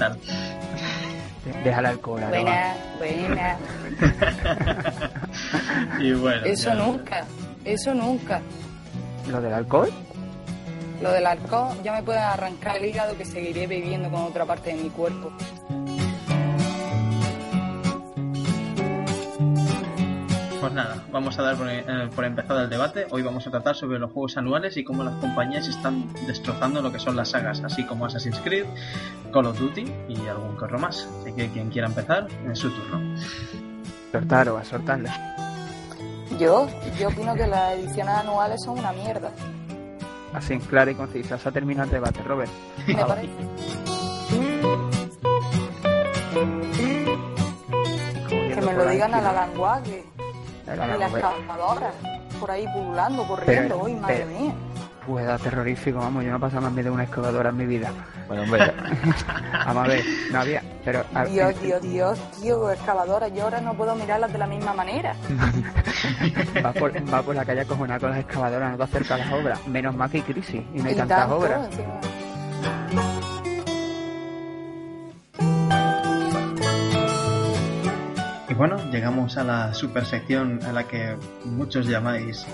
tal? Deja el alcohol. Buena, buena. y bueno. Eso ya- nunca, eso nunca. ¿Lo del alcohol? Lo del alcohol ya me puede arrancar el hígado que seguiré bebiendo con otra parte de mi cuerpo. Pues nada, vamos a dar por, eh, por empezado el debate. Hoy vamos a tratar sobre los juegos anuales y cómo las compañías están destrozando lo que son las sagas, así como Assassin's Creed, Call of Duty y algún corro más. Así que quien quiera empezar, en su turno. Soltar o a soltarla. Yo, yo opino que las ediciones anuales son una mierda. Así en clara y concisa. Se ha terminado el debate, Robert. Me parece. Que me lo digan a la languaje La y la excavadora por ahí pululando, Pero- corriendo. Uy, madre pero- mía. Pues era terrorífico, vamos, yo no he pasado más miedo de una excavadora en mi vida. Bueno, hombre, Vamos a ver, no había, pero... a- Dios, Dios, Dios, tío, excavadora. Yo ahora no puedo mirarlas de la misma manera. Va por, va por la calle acojonada con las excavadoras, no te acerca a las obras. Menos mal que hay crisis y no hay Y tantas tanto, obras. encima. Bueno, llegamos a la super sección a la que muchos llamáis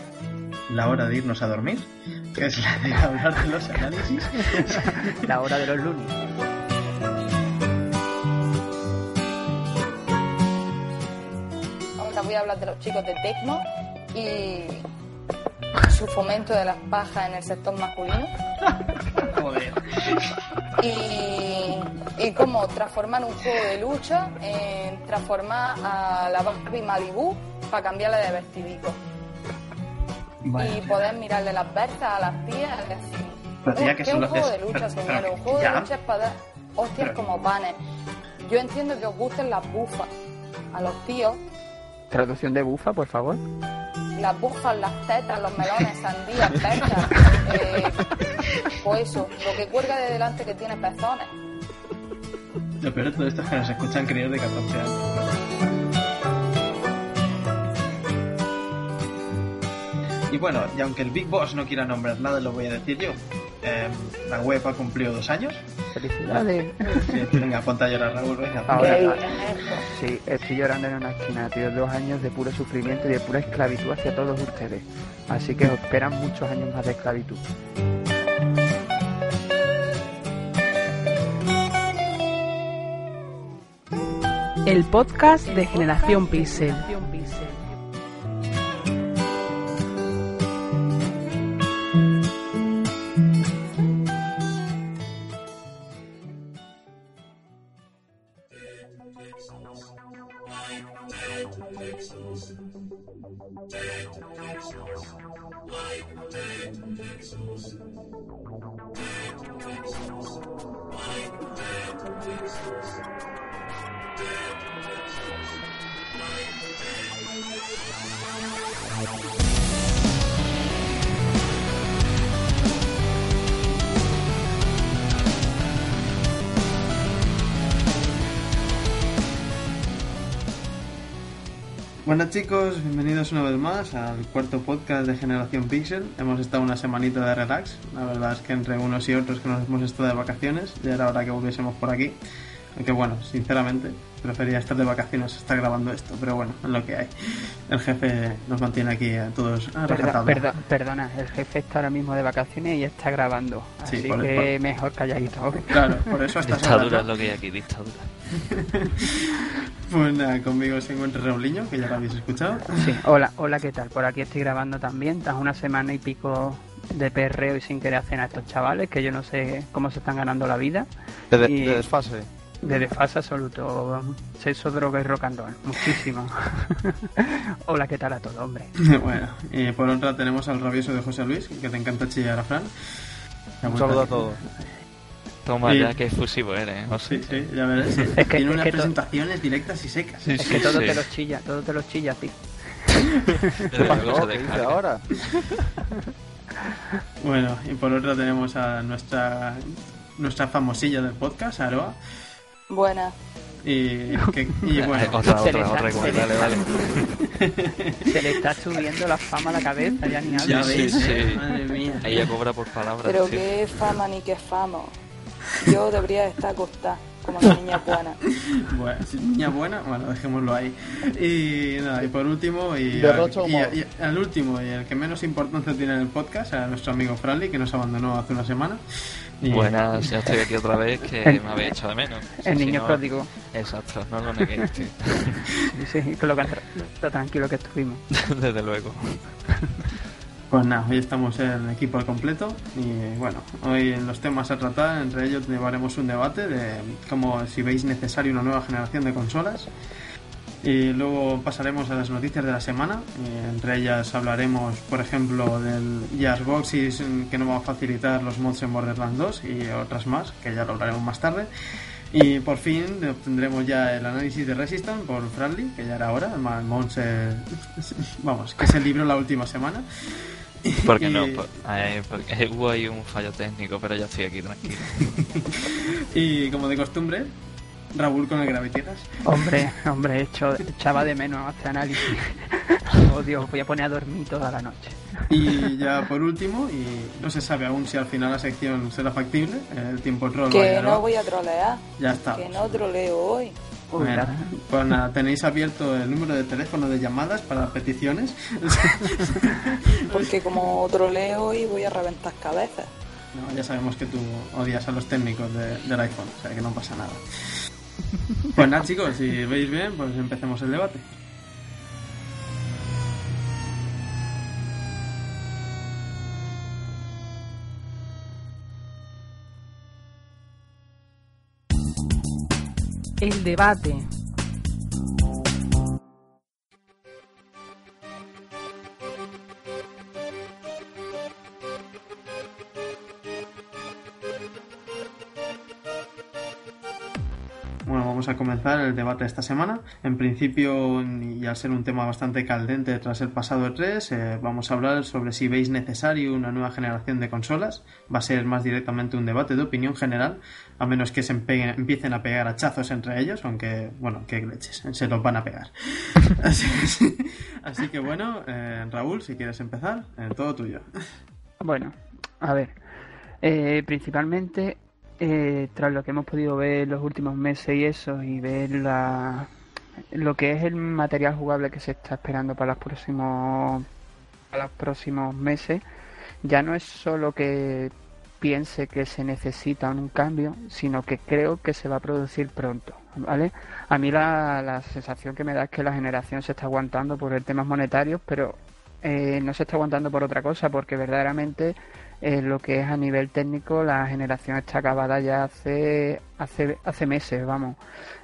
la hora de irnos a dormir, que es la de hablar de los análisis. La hora de los lunes. Ahora voy a hablar de los chicos de Tecno y su fomento de las pajas en el sector masculino Joder. y, y cómo transformar un juego de lucha en transformar a la Barbie Malibu para cambiarla de vestidico y poder mirarle las versas a las tías y decir Pero tía, "Uh, que es un juego es- de lucha, pero- un juego ya. de lucha es para dar hostias Pero- como panes. Yo entiendo que os gusten las bufas a los tíos, Traducción de bufa, por favor. las bufas, las tetas, los melones, sandías, perchas, eh, pues eso, lo que cuelga de delante que tiene pezones. Lo peor de todo esto es que nos escuchan críos de 14 años. Y bueno, y aunque el Big Boss no quiera nombrar nada, lo voy a decir yo. Eh, la web ha cumplido dos años. Felicidades. Sí, venga, ponte a llorar, Raúl, venga. Ahora, sí, estoy llorando en una esquina, tío. Dos años de puro sufrimiento y de pura esclavitud hacia todos ustedes. Así que os esperan muchos años más de esclavitud. El podcast de Generación Pixel. Bueno chicos, bienvenidos una vez más al cuarto podcast de Generación Pixel. Hemos estado una semanita de relax. La verdad es que entre unos y otros que nos hemos estado de vacaciones, ya era hora que volviésemos por aquí. Aunque bueno, sinceramente, prefería estar de vacaciones estar grabando esto, pero bueno, es lo que hay. El jefe nos mantiene aquí a todos a perdona, el jefe está ahora mismo de vacaciones y está grabando. Sí, Así por- que mejor calladito. Claro, por eso hasta dictadura es lo que hay aquí, dictadura. Pues nada, conmigo se encuentra Rauliño, que ya lo habéis escuchado. Sí, hola, hola, ¿qué tal? Por aquí estoy grabando también, tras una semana y pico de perreo y sin querer hacer a estos chavales, que yo no sé cómo se están ganando la vida, De, de- Y- de desfase. De desfase absoluto, sexo, droga y rock and roll, muchísimo. hola, ¿qué tal a todo, hombre? bueno, y por otra tenemos al rabioso de José Luis, que te encanta chillar a Fran. Un saludo a todos. Toma ya, qué efusivo eres. ¿no? Sí, sí, ya verás. sí. Es que- Tiene es unas que presentaciones directas y secas. Sí, Es sí, que todo sí. te los chilla, todo te los chilla, se No, ¿Qué dice ahora? Bueno, y por otra tenemos a nuestra nuestra famosilla del podcast, Aroa. Buena. Y, que, y bueno, Otra, Se le otra, está- otra. se le Vale, vale. Se le está subiendo la fama a la cabeza, ya ni habla. ya sí, sí. madre mía. Ella cobra por palabras. Pero sí. qué fama ni qué fama. Yo debería estar acostada como la niña buena. Bueno, si niña buena, bueno, dejémoslo ahí. Y nada, y por último, y- al último, y el que menos importancia tiene en el podcast, a nuestro amigo Franly, que nos abandonó hace una semana. Y- Buenas, ya estoy aquí otra vez, que El- me habéis echado de menos. El Si niño no- pródigo. Exacto, no lo neguéis. Sí, sí, con lo, que- lo tranquilo que estuvimos. Desde luego. Pues nada, hoy estamos en equipo al completo y bueno, hoy en los temas a tratar, entre ellos llevaremos un debate de cómo si veis necesaria una nueva generación de consolas y luego pasaremos a las noticias de la semana, y entre ellas hablaremos por ejemplo del Jazz Boxes mm, que nos va a facilitar los mods en Borderlands 2 y otras más, que ya lo hablaremos más tarde. Y por fin obtendremos ya el análisis de Resistance por Franly, que ya era hora, el Mons, eh, vamos, que se libró la última semana. Porque Y- no, por- eh, porque hubo ahí un fallo técnico, pero ya estoy aquí tranquilo. Y como de costumbre, Raúl con el Gravitieras. Hombre, hombre, hecho, echaba de menos este análisis. Oh Dios, voy a poner a dormir toda la noche. Y ya por último, y no se sabe aún si al final la sección será factible, el tiempo troll Que vaya, no voy a trolear, Ya está. que no troleo hoy. La- pues nada, tenéis abierto el número de teléfono de llamadas para peticiones. Porque como troleo hoy voy a reventar cabezas. No, ya sabemos que tú odias a los técnicos de- del iPhone, o sea que no pasa nada. Pues nada, chicos, si veis bien, pues empecemos el debate. El debate. A comenzar el debate de esta semana. En principio, y al ser un tema bastante caldente tras el pasado E3, eh, vamos a hablar sobre si veis necesario una nueva generación de consolas. Va a ser más directamente un debate de opinión general, a menos que se empiecen a pegar hachazos entre ellos, aunque, bueno, qué leches, se los van a pegar. Así, que bueno, eh, Raúl, si quieres empezar, eh, todo tuyo. Bueno, a ver. eh, principalmente, eh, tras lo que hemos podido ver los últimos meses y eso, y ver la, lo que es el material jugable que se está esperando para los próximos, para los próximos meses, ya no es solo que piense que se necesita un cambio, sino que creo que se va a producir pronto, ¿vale? A mí la, la sensación que me da es que la generación se está aguantando por el temas monetarios, pero eh, no se está aguantando por otra cosa, porque verdaderamente eh, lo que es a nivel técnico la generación está acabada ya hace hace meses, vamos.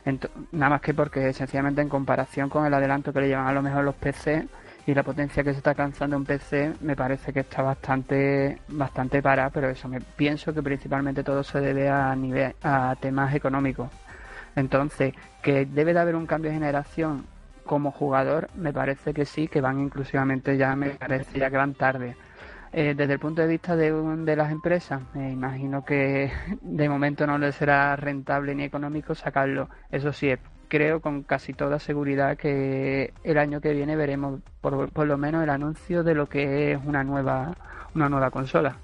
Ento- nada más que porque sencillamente en comparación con el adelanto que le llevan a lo mejor los PC y la potencia que se está alcanzando en PC, me parece que está bastante bastante para, pero eso me pienso que principalmente todo se debe a nivel a temas económicos. Entonces, que debe de haber un cambio de generación como jugador, me parece que sí, que van inclusivamente ya, me parece ya que van tarde. Eh, desde el punto de vista de, un- de las empresas, me imagino que de momento no les será rentable ni económico sacarlo. Eso sí, creo con casi toda seguridad que el año que viene veremos por, por lo menos el anuncio de lo que es una nueva una nueva consola.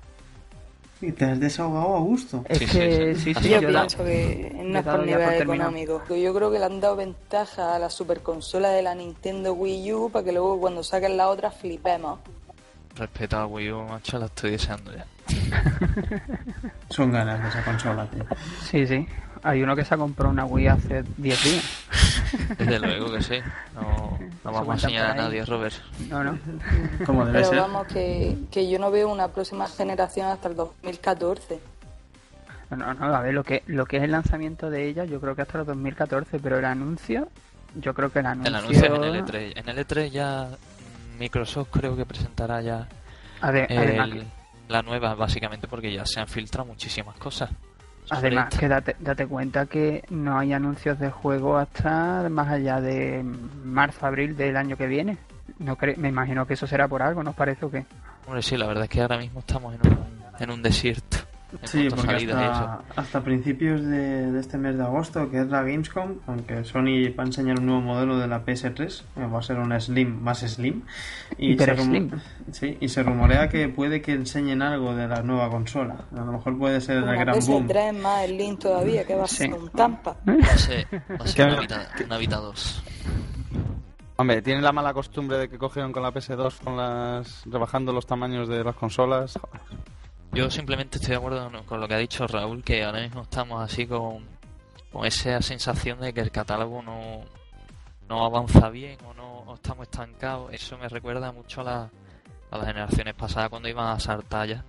Y te has desahogado a gusto. Es Sí, que sí, sí, sí. sí, yo pienso que no es por nivel económico. Yo creo que le han dado ventaja a la superconsola de la Nintendo Wii U para que luego cuando saquen la otra flipemos. Respeta a Wii U, macho, la estoy deseando ya. Son ganas de esa consola, tío. Sí, sí. Hay uno que se ha comprado una Wii hace 10 días. Desde luego que sí. No, no vamos a enseñar a nadie, Robert. No, no. Como debe Pero ser. vamos, que, que yo no veo una próxima generación hasta el 2014. No, no, no, a ver, lo que, lo que es el lanzamiento de ella, yo creo que hasta el 2014, pero el anuncio, yo creo que el anuncio... El anuncio en el E3. En el E3 ya Microsoft creo que presentará ya Ade- el- la nueva, básicamente porque ya se han filtrado muchísimas cosas. además que date, date cuenta que no hay anuncios de juego hasta más allá de marzo, abril del año que viene. No cre- me imagino que eso será por algo, ¿no os parece o qué? Hombre, sí, la verdad es que ahora mismo estamos en un, en un desierto. Sí, porque hasta, hasta, principios de, de, este mes de agosto, que es la Gamescom, aunque Sony va a enseñar un nuevo modelo de la PS3, va a ser una Slim más Slim. Y se, slim. Sí, y se rumorea que puede que enseñen algo de la nueva consola. A lo mejor puede ser el gran boom. PS3 más Slim todavía, que va a ser un tampa. Va a ser, va a ser una, Vita, 2. Hombre, tienen la mala costumbre de que cogieron con la PS2 con las rebajando los tamaños de las consolas. Yo simplemente estoy de acuerdo con lo que ha dicho Raúl, que ahora mismo estamos así con, con esa sensación de que el catálogo no, no avanza bien o no estamos estancados. Eso me recuerda mucho a, la, a las generaciones pasadas cuando iban a saltar ya,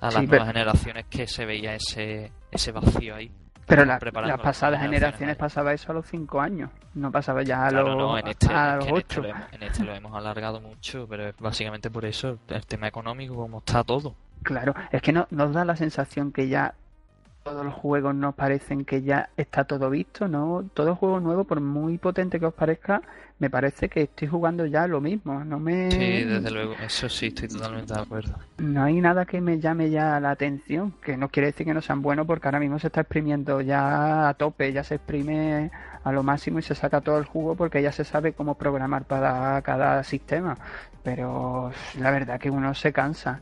a las nuevas generaciones que se veía ese, ese vacío ahí. Pero las pasadas generaciones pasaba eso a los 5 años, no pasaba ya a los, este, a los 8. En este, en este lo hemos alargado mucho, pero es básicamente por eso, el tema económico, como está todo. Claro, es que no, nos da la sensación que ya todos los juegos nos parecen que ya está todo visto, ¿no? Todo juego nuevo, por muy potente que os parezca, me parece que estoy jugando ya lo mismo. No me... Sí, desde luego, eso sí, estoy totalmente de acuerdo. No hay nada que me llame ya la atención, que no quiere decir que no sean buenos, porque ahora mismo se está exprimiendo ya a tope, ya se exprime a lo máximo y se saca todo el jugo porque ya se sabe cómo programar para cada sistema. Pero la verdad que uno se cansa.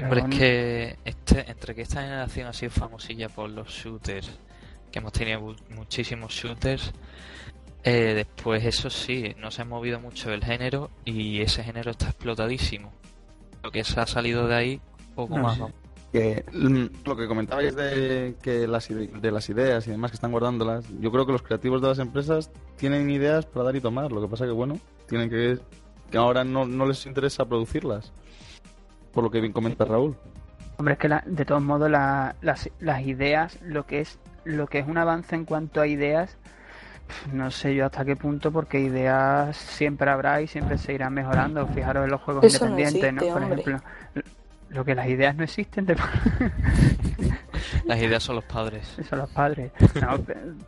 Pero es que este, entre que esta generación ha sido famosilla por los shooters, que hemos tenido muchísimos shooters, eh, después eso sí, no se ha movido mucho el género y ese género está explotadísimo. Lo que se ha salido de ahí, poco más. Que, lo que comentabais de que las de las ideas y demás que están guardándolas, yo creo que los creativos de las empresas tienen ideas para dar y tomar. Lo que pasa que bueno, tienen que que ahora no, no les interesa producirlas por lo que bien comenta Raúl. Hombre, es que de todos modos las, las ideas, lo que es lo que es un avance en cuanto a ideas, no sé yo hasta qué punto, porque ideas siempre habrá y siempre se irán mejorando. Fijaros en los juegos independientes, ¿no? Por ejemplo, lo que las ideas no existen. Las ideas son los padres. Son los padres.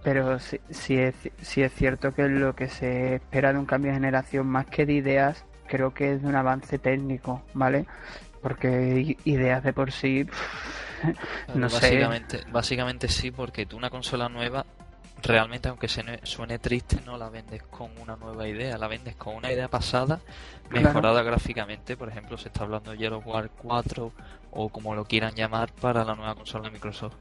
pero sí, sí, es, sí es cierto que lo que se espera de un cambio de generación, más que de ideas, creo que es de un avance técnico, ¿vale? Porque ideas de por sí. no básicamente, sé. Básicamente sí, porque tú una consola nueva, realmente, aunque suene triste, no la vendes con una nueva idea, la vendes con una idea pasada, mejorada gráficamente. Por ejemplo, se está hablando de Yellow War 4 o como lo quieran llamar para la nueva consola de Microsoft.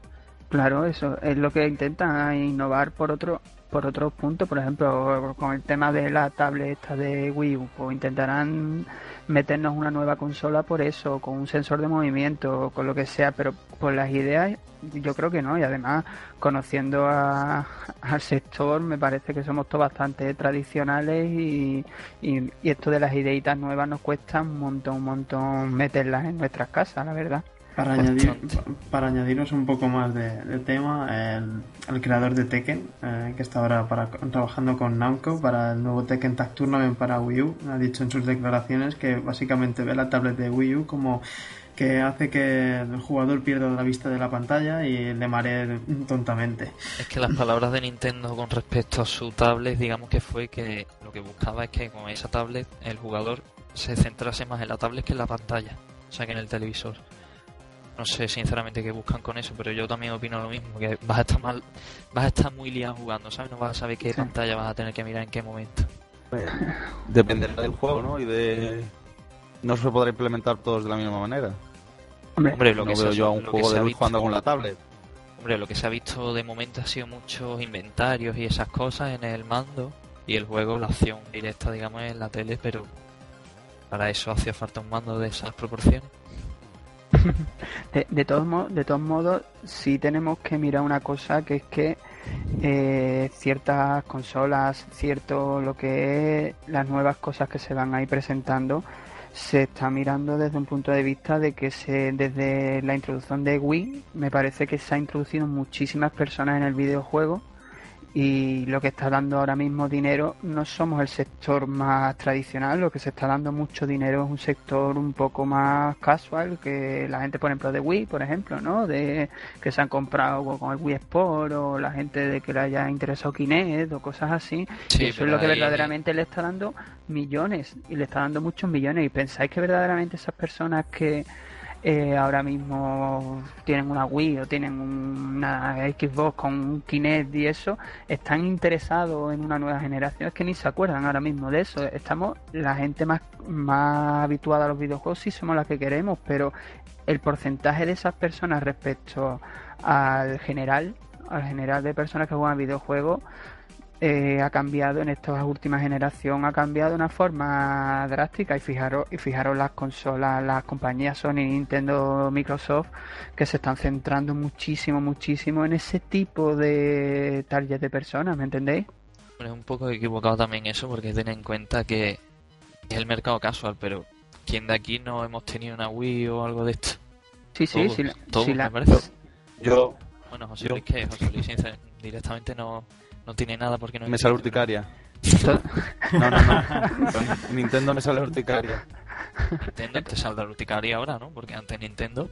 Claro, eso es lo que intentan innovar por otro por otros puntos, por ejemplo, con el tema de la tableta de Wii U, o intentarán meternos una nueva consola por eso, con un sensor de movimiento, con lo que sea, pero por las ideas yo creo que no, y además conociendo a, al sector me parece que somos todos bastante tradicionales y, y, y esto de las ideitas nuevas nos cuesta un montón, un montón meterlas en nuestras casas, la verdad. Para, añadir, para añadiros un poco más de, tema, el, creador de Tekken, eh, que está ahora para, trabajando con Namco para el nuevo Tekken Tag Tournament para Wii U, ha dicho en sus declaraciones que básicamente ve la tablet de Wii U como que hace que el jugador pierda la vista de la pantalla y le maree tontamente. Es que las palabras de Nintendo con respecto a su tablet, digamos que fue que lo que buscaba es que con esa tablet el jugador se centrase más en la tablet que en la pantalla, o sea que en el televisor. No sé sinceramente qué buscan con eso, pero yo también opino lo mismo, que vas a estar mal, vas a estar muy liado jugando, ¿sabes? No vas a saber qué pantalla vas a tener que mirar en qué momento. Pues, dependerá del juego, ¿no? Y de no se podrá implementar todos de la misma manera. Hombre, lo que veo yo a un juego de jugando con la tablet. Hombre, lo que se ha visto de momento ha sido muchos inventarios y esas cosas en el mando y el juego, la acción directa, digamos, en la tele, pero para eso hacía falta un mando de esas proporciones. de, de, todos de todos modos, sí tenemos que mirar una cosa que es que eh, ciertas consolas, cierto lo que es las nuevas cosas que se van ahí presentando, se está mirando desde un punto de vista de que se, desde la introducción de Wii me parece que se ha introducido muchísimas personas en el videojuego y lo que está dando ahora mismo dinero no somos el sector más tradicional, lo que se está dando mucho dinero es un sector un poco más casual, que la gente, por ejemplo, de Wii, por ejemplo, ¿no? De que se han comprado con el Wii Sport o la gente de que le haya interesado Kinect o cosas así. eso es lo que verdaderamente le está dando millones y le está dando muchos millones. Y pensáis que verdaderamente esas personas que eh, ahora mismo tienen una Wii o tienen una Xbox con un Kinect y eso, están interesados en una nueva generación, es que ni se acuerdan ahora mismo de eso. Estamos, la gente más, más habituada a los videojuegos sí somos las que queremos, pero el porcentaje de esas personas respecto al general, al general de personas que juegan videojuegos, eh, ha cambiado en esta última generación, ha cambiado de una forma drástica y fijaros, y fijaros las consolas, las compañías Sony, Nintendo, Microsoft, que se están centrando muchísimo, muchísimo en ese tipo de target de personas, ¿me entendéis? Es un poco equivocado también eso, porque ten en cuenta que es el mercado casual, pero ¿quién de aquí no hemos tenido una Wii o algo de esto? Sí, sí, sí, sí, la... me parece. Yo... Bueno, José Luis, que José Luis directamente no, no tiene nada porque no Me sale urticaria. no, no, no. Nintendo me sale urticaria. Nintendo te saldrá urticaria ahora, ¿no? Porque antes Nintendo.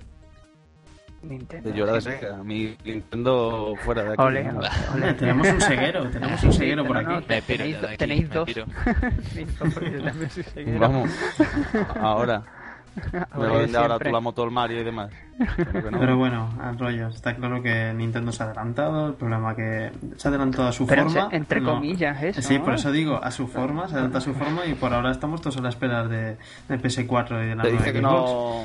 Nintendo. De llorar de. Mi Nintendo fuera de aquí. Ole, ole. Tenemos un ceguero, tenemos un ceguero por aquí. Me piro tenéis, de aquí, tenéis me dos. piro. Yo. Vamos. Ahora. Me vender ahora tú la moto del Mario y demás. Pero que no. Pero bueno, al rollo, está claro que Nintendo se ha adelantado, el problema que se ha adelantado a su Pero forma. se- entre no. comillas, eso. Sí, por eso digo, a su forma, se adelanta a su forma y por ahora estamos todos a la espera de, de PS4 y de la Te nueva que no.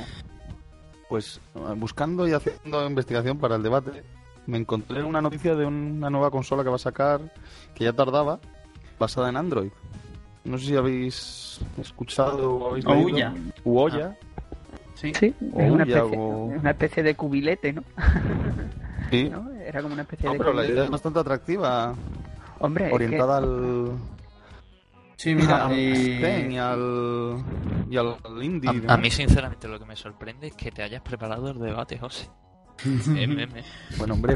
Pues buscando y haciendo investigación para el debate, me encontré una noticia de una nueva consola que va a sacar, que ya tardaba, basada en Android. No sé si habéis escuchado o habéis leído. Ouya. Ah. Uoya. Sí. Sí, O es una especie, o- una especie de cubilete, ¿no? Sí. ¿No? Era como una especie No, de pero la cubilete. idea es bastante atractiva, Hombre, es orientada al, Sí, mira, al y- Sten y al, y al indie. A, a mí, sinceramente, lo que me sorprende es que te hayas preparado el debate, José. Bueno, hombre,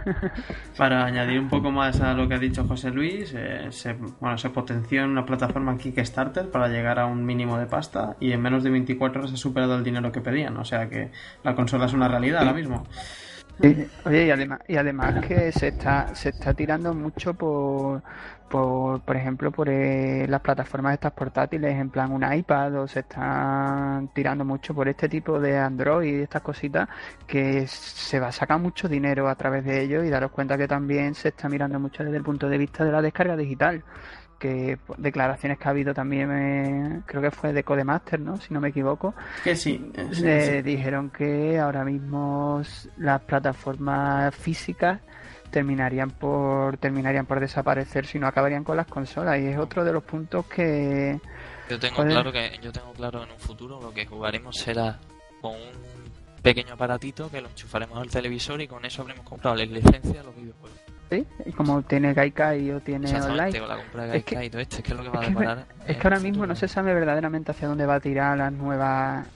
Para añadir un poco más a lo que ha dicho José Luis, eh, se, bueno, se potenció en una plataforma Kickstarter para llegar a un mínimo de pasta y en menos de 24 horas ha superado el dinero que pedían. O sea que la consola es una realidad ahora mismo. Sí, Oye, y además, y además que se está, se está tirando mucho por, por, por ejemplo, por eh, las plataformas estas portátiles, en plan un iPad, o se están tirando mucho por este tipo de Android y estas cositas, que se va a sacar mucho dinero a través de ello y daros cuenta que también se está mirando mucho desde el punto de vista de la descarga digital. Que pues, declaraciones que ha habido también, eh, creo que fue de Codemaster, ¿no? Si no me equivoco, Que sí, sí, eh, sí. dijeron que ahora mismo las plataformas físicas terminarían por terminarían por desaparecer si no acabarían con las consolas y es otro de los puntos que Yo tengo Joder. claro que yo tengo claro en un futuro lo que jugaremos será con un pequeño aparatito que lo enchufaremos al televisor y con eso habremos comprado la licencia a los videojuegos. ¿sí? y como tiene Gaikai o tiene online o la compra de Es que- y todo esto, es que es lo que va a es que, deparar. es que ahora mismo no se sabe verdaderamente hacia dónde va a tirar las nuevas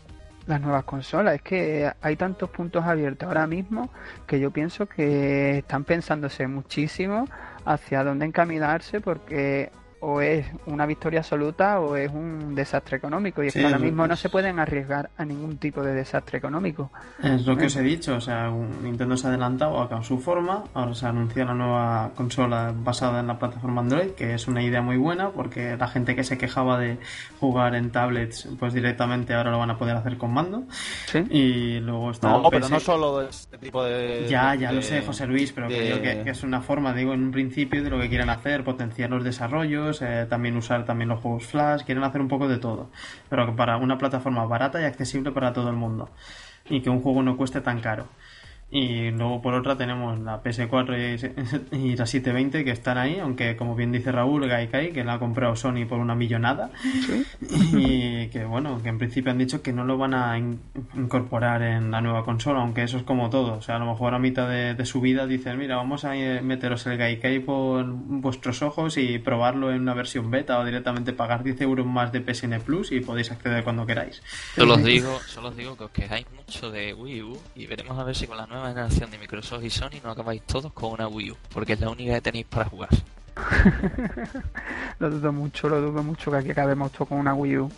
las nuevas consolas. Es que hay tantos puntos abiertos ahora mismo que yo pienso que están pensándose muchísimo hacia dónde encaminarse porque o es una victoria absoluta o es un desastre económico y es Sí, que ahora es- mismo no se pueden arriesgar a ningún tipo de desastre económico. Es lo que os he dicho, o sea, Nintendo se ha adelantado a su forma, ahora se anuncia la nueva consola basada en la plataforma Android, que es una idea muy buena porque la gente que se quejaba de jugar en tablets, pues directamente ahora lo van a poder hacer con mando. ¿Sí? Y luego está no, el pero no solo de este tipo de. Ya, ya de- lo sé, José Luis, pero de- creo que, que es una forma, digo, en un principio de lo que quieren hacer, potenciar los desarrollos, eh, también usar también los juegos Flash, quieren hacer un poco de todo, pero para una plataforma barata y accesible para todo el mundo y que un juego no cueste tan caro. Y luego por otra tenemos la PS4 y, y la 720 que están ahí, aunque como bien dice Raúl, Gaikai, que la ha comprado Sony por una millonada. Y que bueno, que en principio han dicho que no lo van a in- incorporar en la nueva consola, aunque eso es como todo. O sea, a lo mejor a mitad de, de su vida dicen, mira, vamos a eh, meteros el Gaikai por vuestros ojos y probarlo en una versión beta o directamente pagar 10 euros más de PSN Plus y podéis acceder cuando queráis. Solo os digo, solo os digo que os quejáis mucho de Wii U y veremos a ver si con la nueva generación de Microsoft y Sony no acabáis todos con una Wii U, porque es la única que tenéis para jugar. Lo dudo mucho, lo dudo mucho que aquí acabemos todos con una Wii U.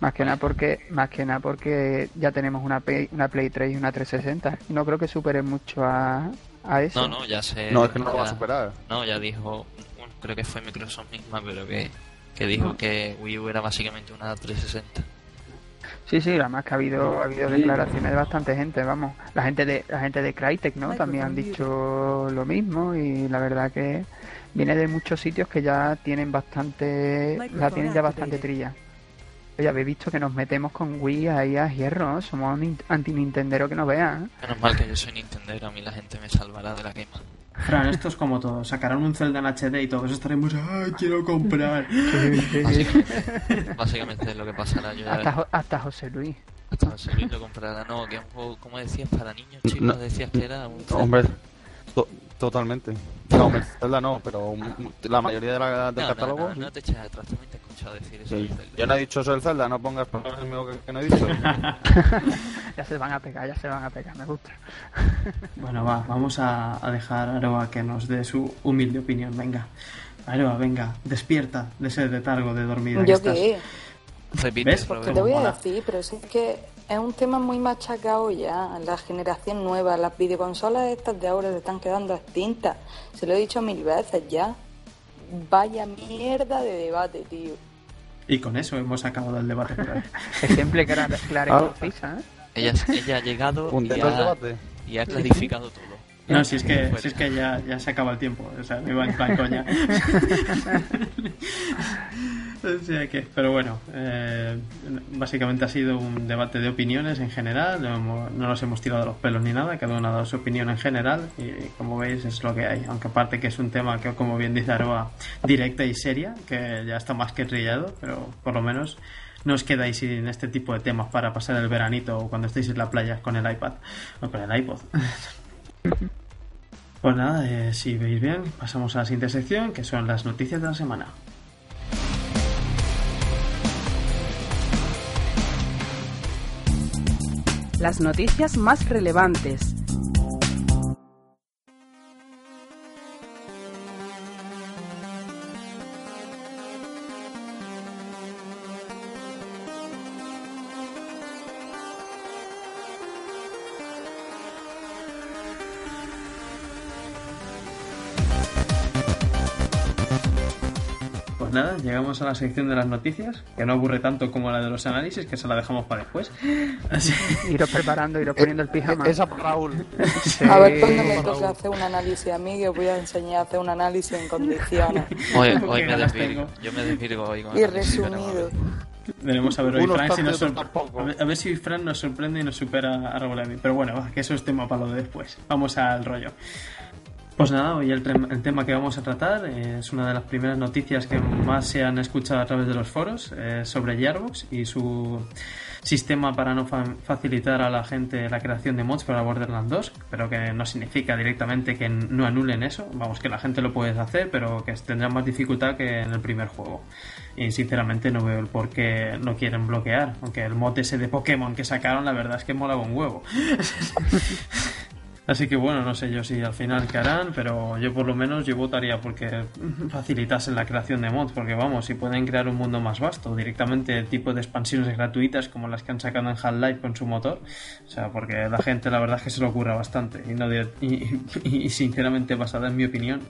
Más que nada porque, más que nada porque ya tenemos una Play, una Play 3 y una 360. Y no creo que supere mucho a, a eso. No, no, ya sé. No, es que no lo va a superar. No, ya dijo, bueno, creo que fue Microsoft misma, pero que, que dijo que Wii U era básicamente una 360. Sí, sí, además que ha habido, ha habido declaraciones de bastante gente, vamos. La gente de la gente de Crytek, ¿no? También han dicho lo mismo y la verdad que viene de muchos sitios que ya tienen bastante, la tienen ya bastante trilla. Ya habéis visto que nos metemos con Wii ahí a hierro, ¿no? somos anti-Nintendero que no vea. ¿eh? Menos mal que yo soy Nintendero, a mí la gente me salvará de la quema. Fran, esto es como todo. Sacarán un Zelda en HD y todos estaremos. ¡Ay, quiero comprar! Básicamente, es lo que pasará. Yo hasta, hasta José Luis. Hasta José Luis lo comprará. No, que es un juego, como decías, para niños chicos. Decías que era un. Hombre, totalmente. No, Zelda no, pero la mayoría de la, del catálogo. No, te eches atrás, también te escuchado decir eso. Sí. Yo no he dicho eso del Zelda, no pongas palabras que, que no he dicho. ya se van a pegar, ya se van a pegar, me gusta. bueno, va, vamos a, dejar a Aroa que nos dé su humilde opinión. Venga, Aroa, venga, despierta de ese letargo de dormir. ¿Yo qué? Porque te voy a decir, pero es que es un tema muy machacado ya. La generación nueva, las videoconsolas estas de ahora se están quedando extintas. Se lo he dicho mil veces ya. Vaya mierda de debate, tío. Y con eso hemos acabado el debate. Ejemplo clara, clara y ¿eh? Ella, ella ha llegado y, ha, y ha clarificado todo. No, si es que, si es que ya, ya se acaba el tiempo, o sea, me iba en plan coña. pero bueno, eh, básicamente ha sido un debate de opiniones en general, no, nos hemos tirado los pelos ni nada, cada uno ha dado su opinión en general y como veis es lo que hay, aunque aparte que es un tema que como bien dice Aroa, directa y seria, que ya está más que trillado, pero por lo menos no os quedáis sin este tipo de temas para pasar el veranito o cuando estéis en la playa con el iPad o con el iPod. Pues nada, eh, si veis bien, pasamos a la siguiente sección, que son las noticias de la semana. Las noticias más relevantes, nada, llegamos a la sección de las noticias, que no aburre tanto como la de los análisis, que se la dejamos para después. Así... Iros preparando, iros poniendo el pijama. Esa por Raúl. A ver cuándo me toca hacer un análisis a mí, que os voy a enseñar a hacer un análisis en condiciones. Hoy, hoy me desvirgo. Yo me desvirgo hoy con Y resumido. Veremos a ver hoy Fran si nos a, ver, si Fran nos sorprende y nos supera a Raúl Pero bueno, que eso es tema para lo de después. Vamos al rollo. Pues nada, hoy el, tema que vamos a tratar es una de las primeras noticias que más se han escuchado a través de los foros sobre Gearbox y su sistema para no facilitar a la gente la creación de mods para Borderlands 2, pero que no significa directamente que no anulen eso, vamos, que la gente lo puede hacer, pero que tendrá más dificultad que en el primer juego. Y sinceramente no veo el por qué no quieren bloquear, aunque el mod ese de Pokémon que sacaron la verdad es que mola un huevo. Así que bueno, no sé yo si al final qué harán, pero yo por lo menos yo votaría porque facilitasen la creación de mods, porque vamos, si pueden crear un mundo más vasto, directamente el tipo de expansiones gratuitas como las que han sacado en Half-Life con su motor, o sea, porque la gente la verdad es que se lo ocurra bastante y, no y, sinceramente basada en mi opinión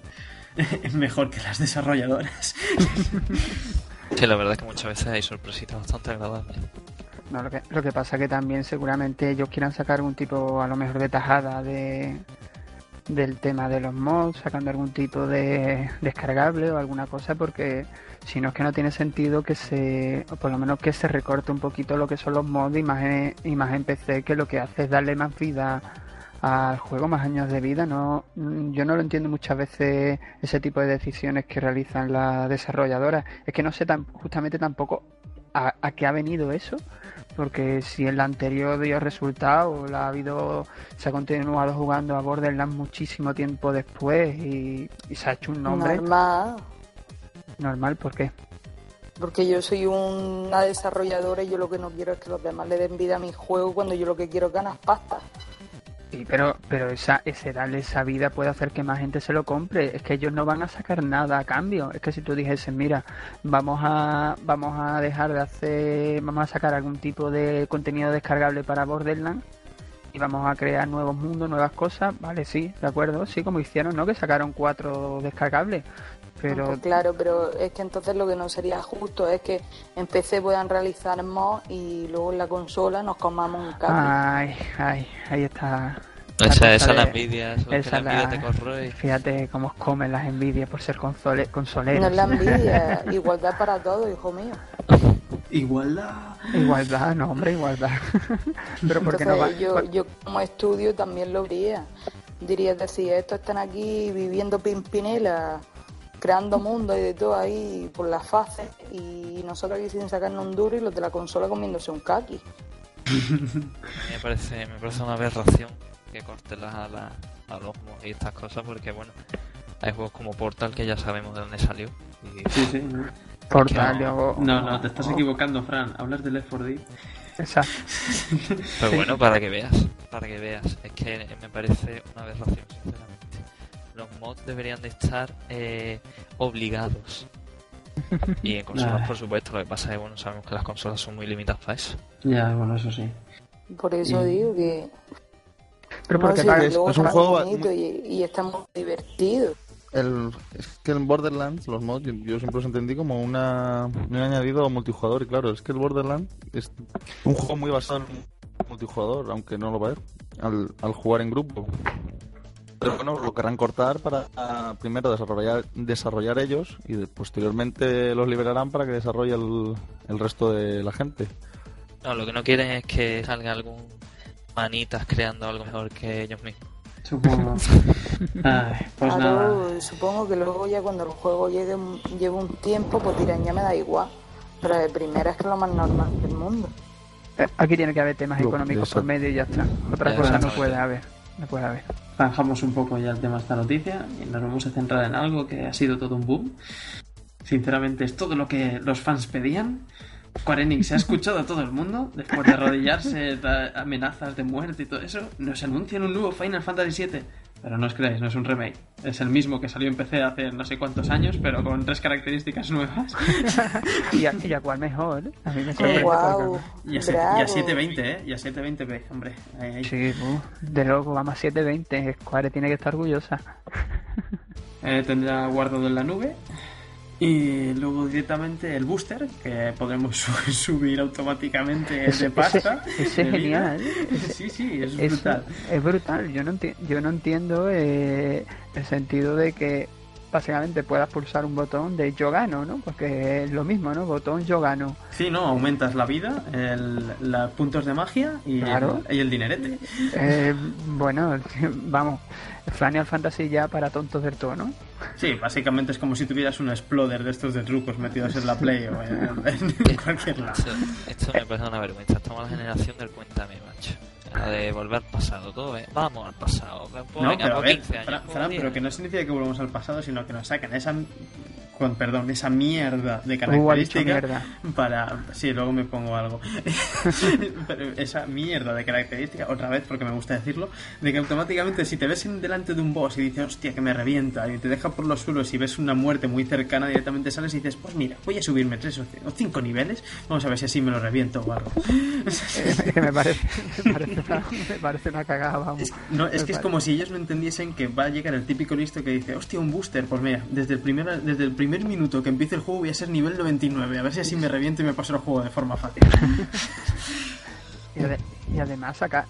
mejor que las desarrolladoras. Sí, la verdad es que muchas veces hay sorpresitas bastante agradables. No, lo que, lo que pasa que también seguramente ellos quieran sacar un tipo a lo mejor de tajada de del tema de los mods, sacando algún tipo de descargable o alguna cosa, porque si no es que no tiene sentido que se, o por lo menos que se recorte un poquito lo que son los mods y más en, PC, que lo que hace es darle más vida al juego, más años de vida. No, yo no lo entiendo muchas veces ese tipo de decisiones que realizan las desarrolladoras. Es que no sé tan, justamente tampoco a qué ha venido eso porque si en la anterior dio resultado, la ha habido, se ha continuado jugando a Borderlands muchísimo tiempo después y, se ha hecho un nombre. Normal. Normal, ¿por qué? Porque yo soy una desarrolladora y yo lo que no quiero es que los demás le den vida a mi juego cuando yo lo que quiero es ganar pasta. Sí, pero, pero esa, ese darle esa vida puede hacer que más gente se lo compre. Es que ellos no van a sacar nada a cambio. Es que si tú dijeses, mira, vamos a, vamos a dejar de hacer, vamos a sacar algún tipo de contenido descargable para Borderlands y vamos a crear nuevos mundos, nuevas cosas, vale, sí, de acuerdo, sí, como hicieron, ¿no? Que sacaron cuatro descargables. Pero... Pues claro, pero es que entonces lo que no sería justo es que en PC puedan realizar mods y luego en la consola nos comamos un cable. Ay, ay, ahí está. Esa, esa es la envidia, eso es que la envidia te corroe. Fíjate cómo comen las envidias por ser console, consoleros. No es la envidia, igualdad para todos, hijo mío. Igualdad. Igualdad, no, hombre, igualdad. Pero porque no va... yo, yo como estudio también lo diría. Diría decir, estos están aquí viviendo pimpinela, creando mundo y de todo ahí por las fases y nosotros aquí sin sacarnos un duro y los de la consola comiéndose un kaki. me parece, me parece una aberración que corte las alas a los y estas cosas porque bueno, hay juegos como Portal que ya sabemos de dónde salió. Y... Sí, sí. Portal no, no, no, te estás equivocando, Fran. Hablas de Left 4 Dead. Exacto. Pero bueno, para que veas, para que veas, es que me parece una aberración, sinceramente. Los mods deberían de estar eh, obligados. Y en consolas, por supuesto, lo que pasa es que bueno, sabemos que las consolas son muy limitadas para eso. Ya, bueno, eso sí. Por eso Y- digo que... Pero no, porque para- que luego es un juego bonito y, y está muy divertido. El, es que el Borderlands, los mods, yo, yo siempre los entendí como una, un añadido multijugador. Y claro, es que el Borderlands es un juego muy basado en multijugador, aunque no lo va a ver, al, al jugar en grupo. Pero bueno, lo querrán cortar para ah, primero desarrollar, desarrollar ellos y posteriormente los liberarán para que desarrolle el, el resto de la gente. No, lo que no quieren es que salga algún manitas creando algo mejor que ellos mismos. Supongo. Ay, pues nada. supongo que luego ya cuando el juego llegue un- lleve un tiempo, pues dirán, ya me da igual. Pero de primera es que es lo más normal del mundo. Eh, Aquí tiene que haber temas económicos por medio y ya está. Otra cosa no puede haber. No puede haber. Zanjamos un poco ya el tema de esta noticia y nos vamos a centrar en algo que ha sido todo un boom. Sinceramente, es todo lo que los fans pedían. Square se ha escuchado a todo el mundo después de arrodillarse, amenazas de muerte y todo eso. Nos anuncian un nuevo Final Fantasy VII. Pero no os creáis, no es un remake. Es el mismo que salió en PC hace no sé cuántos años, pero con tres características nuevas. Y a, y a cuál mejor. ¿eh? A mí me Eh, sorprende. poco. Y a, y a 720, ¿eh? Y a 720p, hombre. Ahí, ahí. Sí, uh, de luego vamos a 720. Square tiene que estar orgullosa. Eh, tendrá guardado en la nube. Y luego directamente el booster, que podremos su- subir automáticamente de pasta. ese- es genial, ¿eh? Sí, sí, es Es brutal. Es brutal. Yo no, enti- yo no entiendo eh, el sentido de que básicamente puedas pulsar un botón de yo gano, ¿no? Porque es lo mismo, ¿no? Botón yo gano. Sí, ¿no? Aumentas la vida, el, los puntos de magia y, Claro. el, y el dinerete. Eh, bueno, vamos, Final Fantasy ya para tontos del todo, ¿no? Sí, básicamente es como si tuvieras un exploder de estos de trucos metidos en la Play o en, en cualquier lado. Esto, esto me parece una vergüenza. Estamos en la generación del cuéntame, macho. La de volver al pasado, todo, ¿eh? Vamos al pasado. No, pero a ver, 15 años. Fran, Fran, 10. pero que no significa que volvamos al pasado, sino que nos sacan esa, con perdón, esa mierda de Uh, ha dicho característica mierda. para... Sí, luego me pongo algo. pero esa mierda de característica, otra vez porque me gusta decirlo, de que automáticamente si te ves en delante de un boss y dices, hostia, que me revienta, y te deja por los suelos y ves una muerte muy cercana, directamente sales y dices, pues mira, voy a subirme tres o cinco niveles, vamos a ver si así me lo reviento o algo. Me parece, me parece, una, me parece una cagada, vamos. Es- no, es Me que es como si ellos no entendiesen que va a llegar el típico listo que dice, hostia, un booster, pues mira, desde el primer, desde el primer minuto que empiece el juego voy a ser nivel 99, a ver si así me reviento y me paso el juego de forma fácil. Y, ade- y además acá,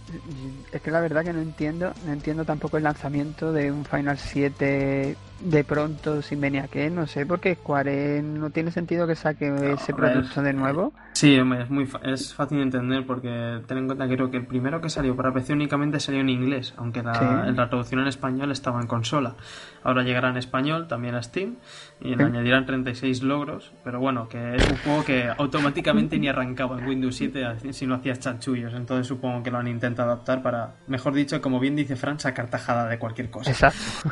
es que la verdad que no entiendo, no entiendo tampoco el lanzamiento de un Final 7 de pronto sin venir a qué, no sé, porque Square no tiene sentido que saque ese producto de nuevo. Sí, es, muy es fácil de entender porque ten en cuenta que creo que el primero que salió para PC únicamente salió en inglés, aunque la, Sí. la traducción en español estaba en consola. Ahora llegará en español, también a Steam, y le añadirán 36 logros, pero bueno, que es un juego que automáticamente ni arrancaba en Windows 7 si no hacías chanchullos, entonces supongo que lo han intentado adaptar para, mejor dicho, como bien dice Fran, sacar tajada de cualquier cosa. Exacto.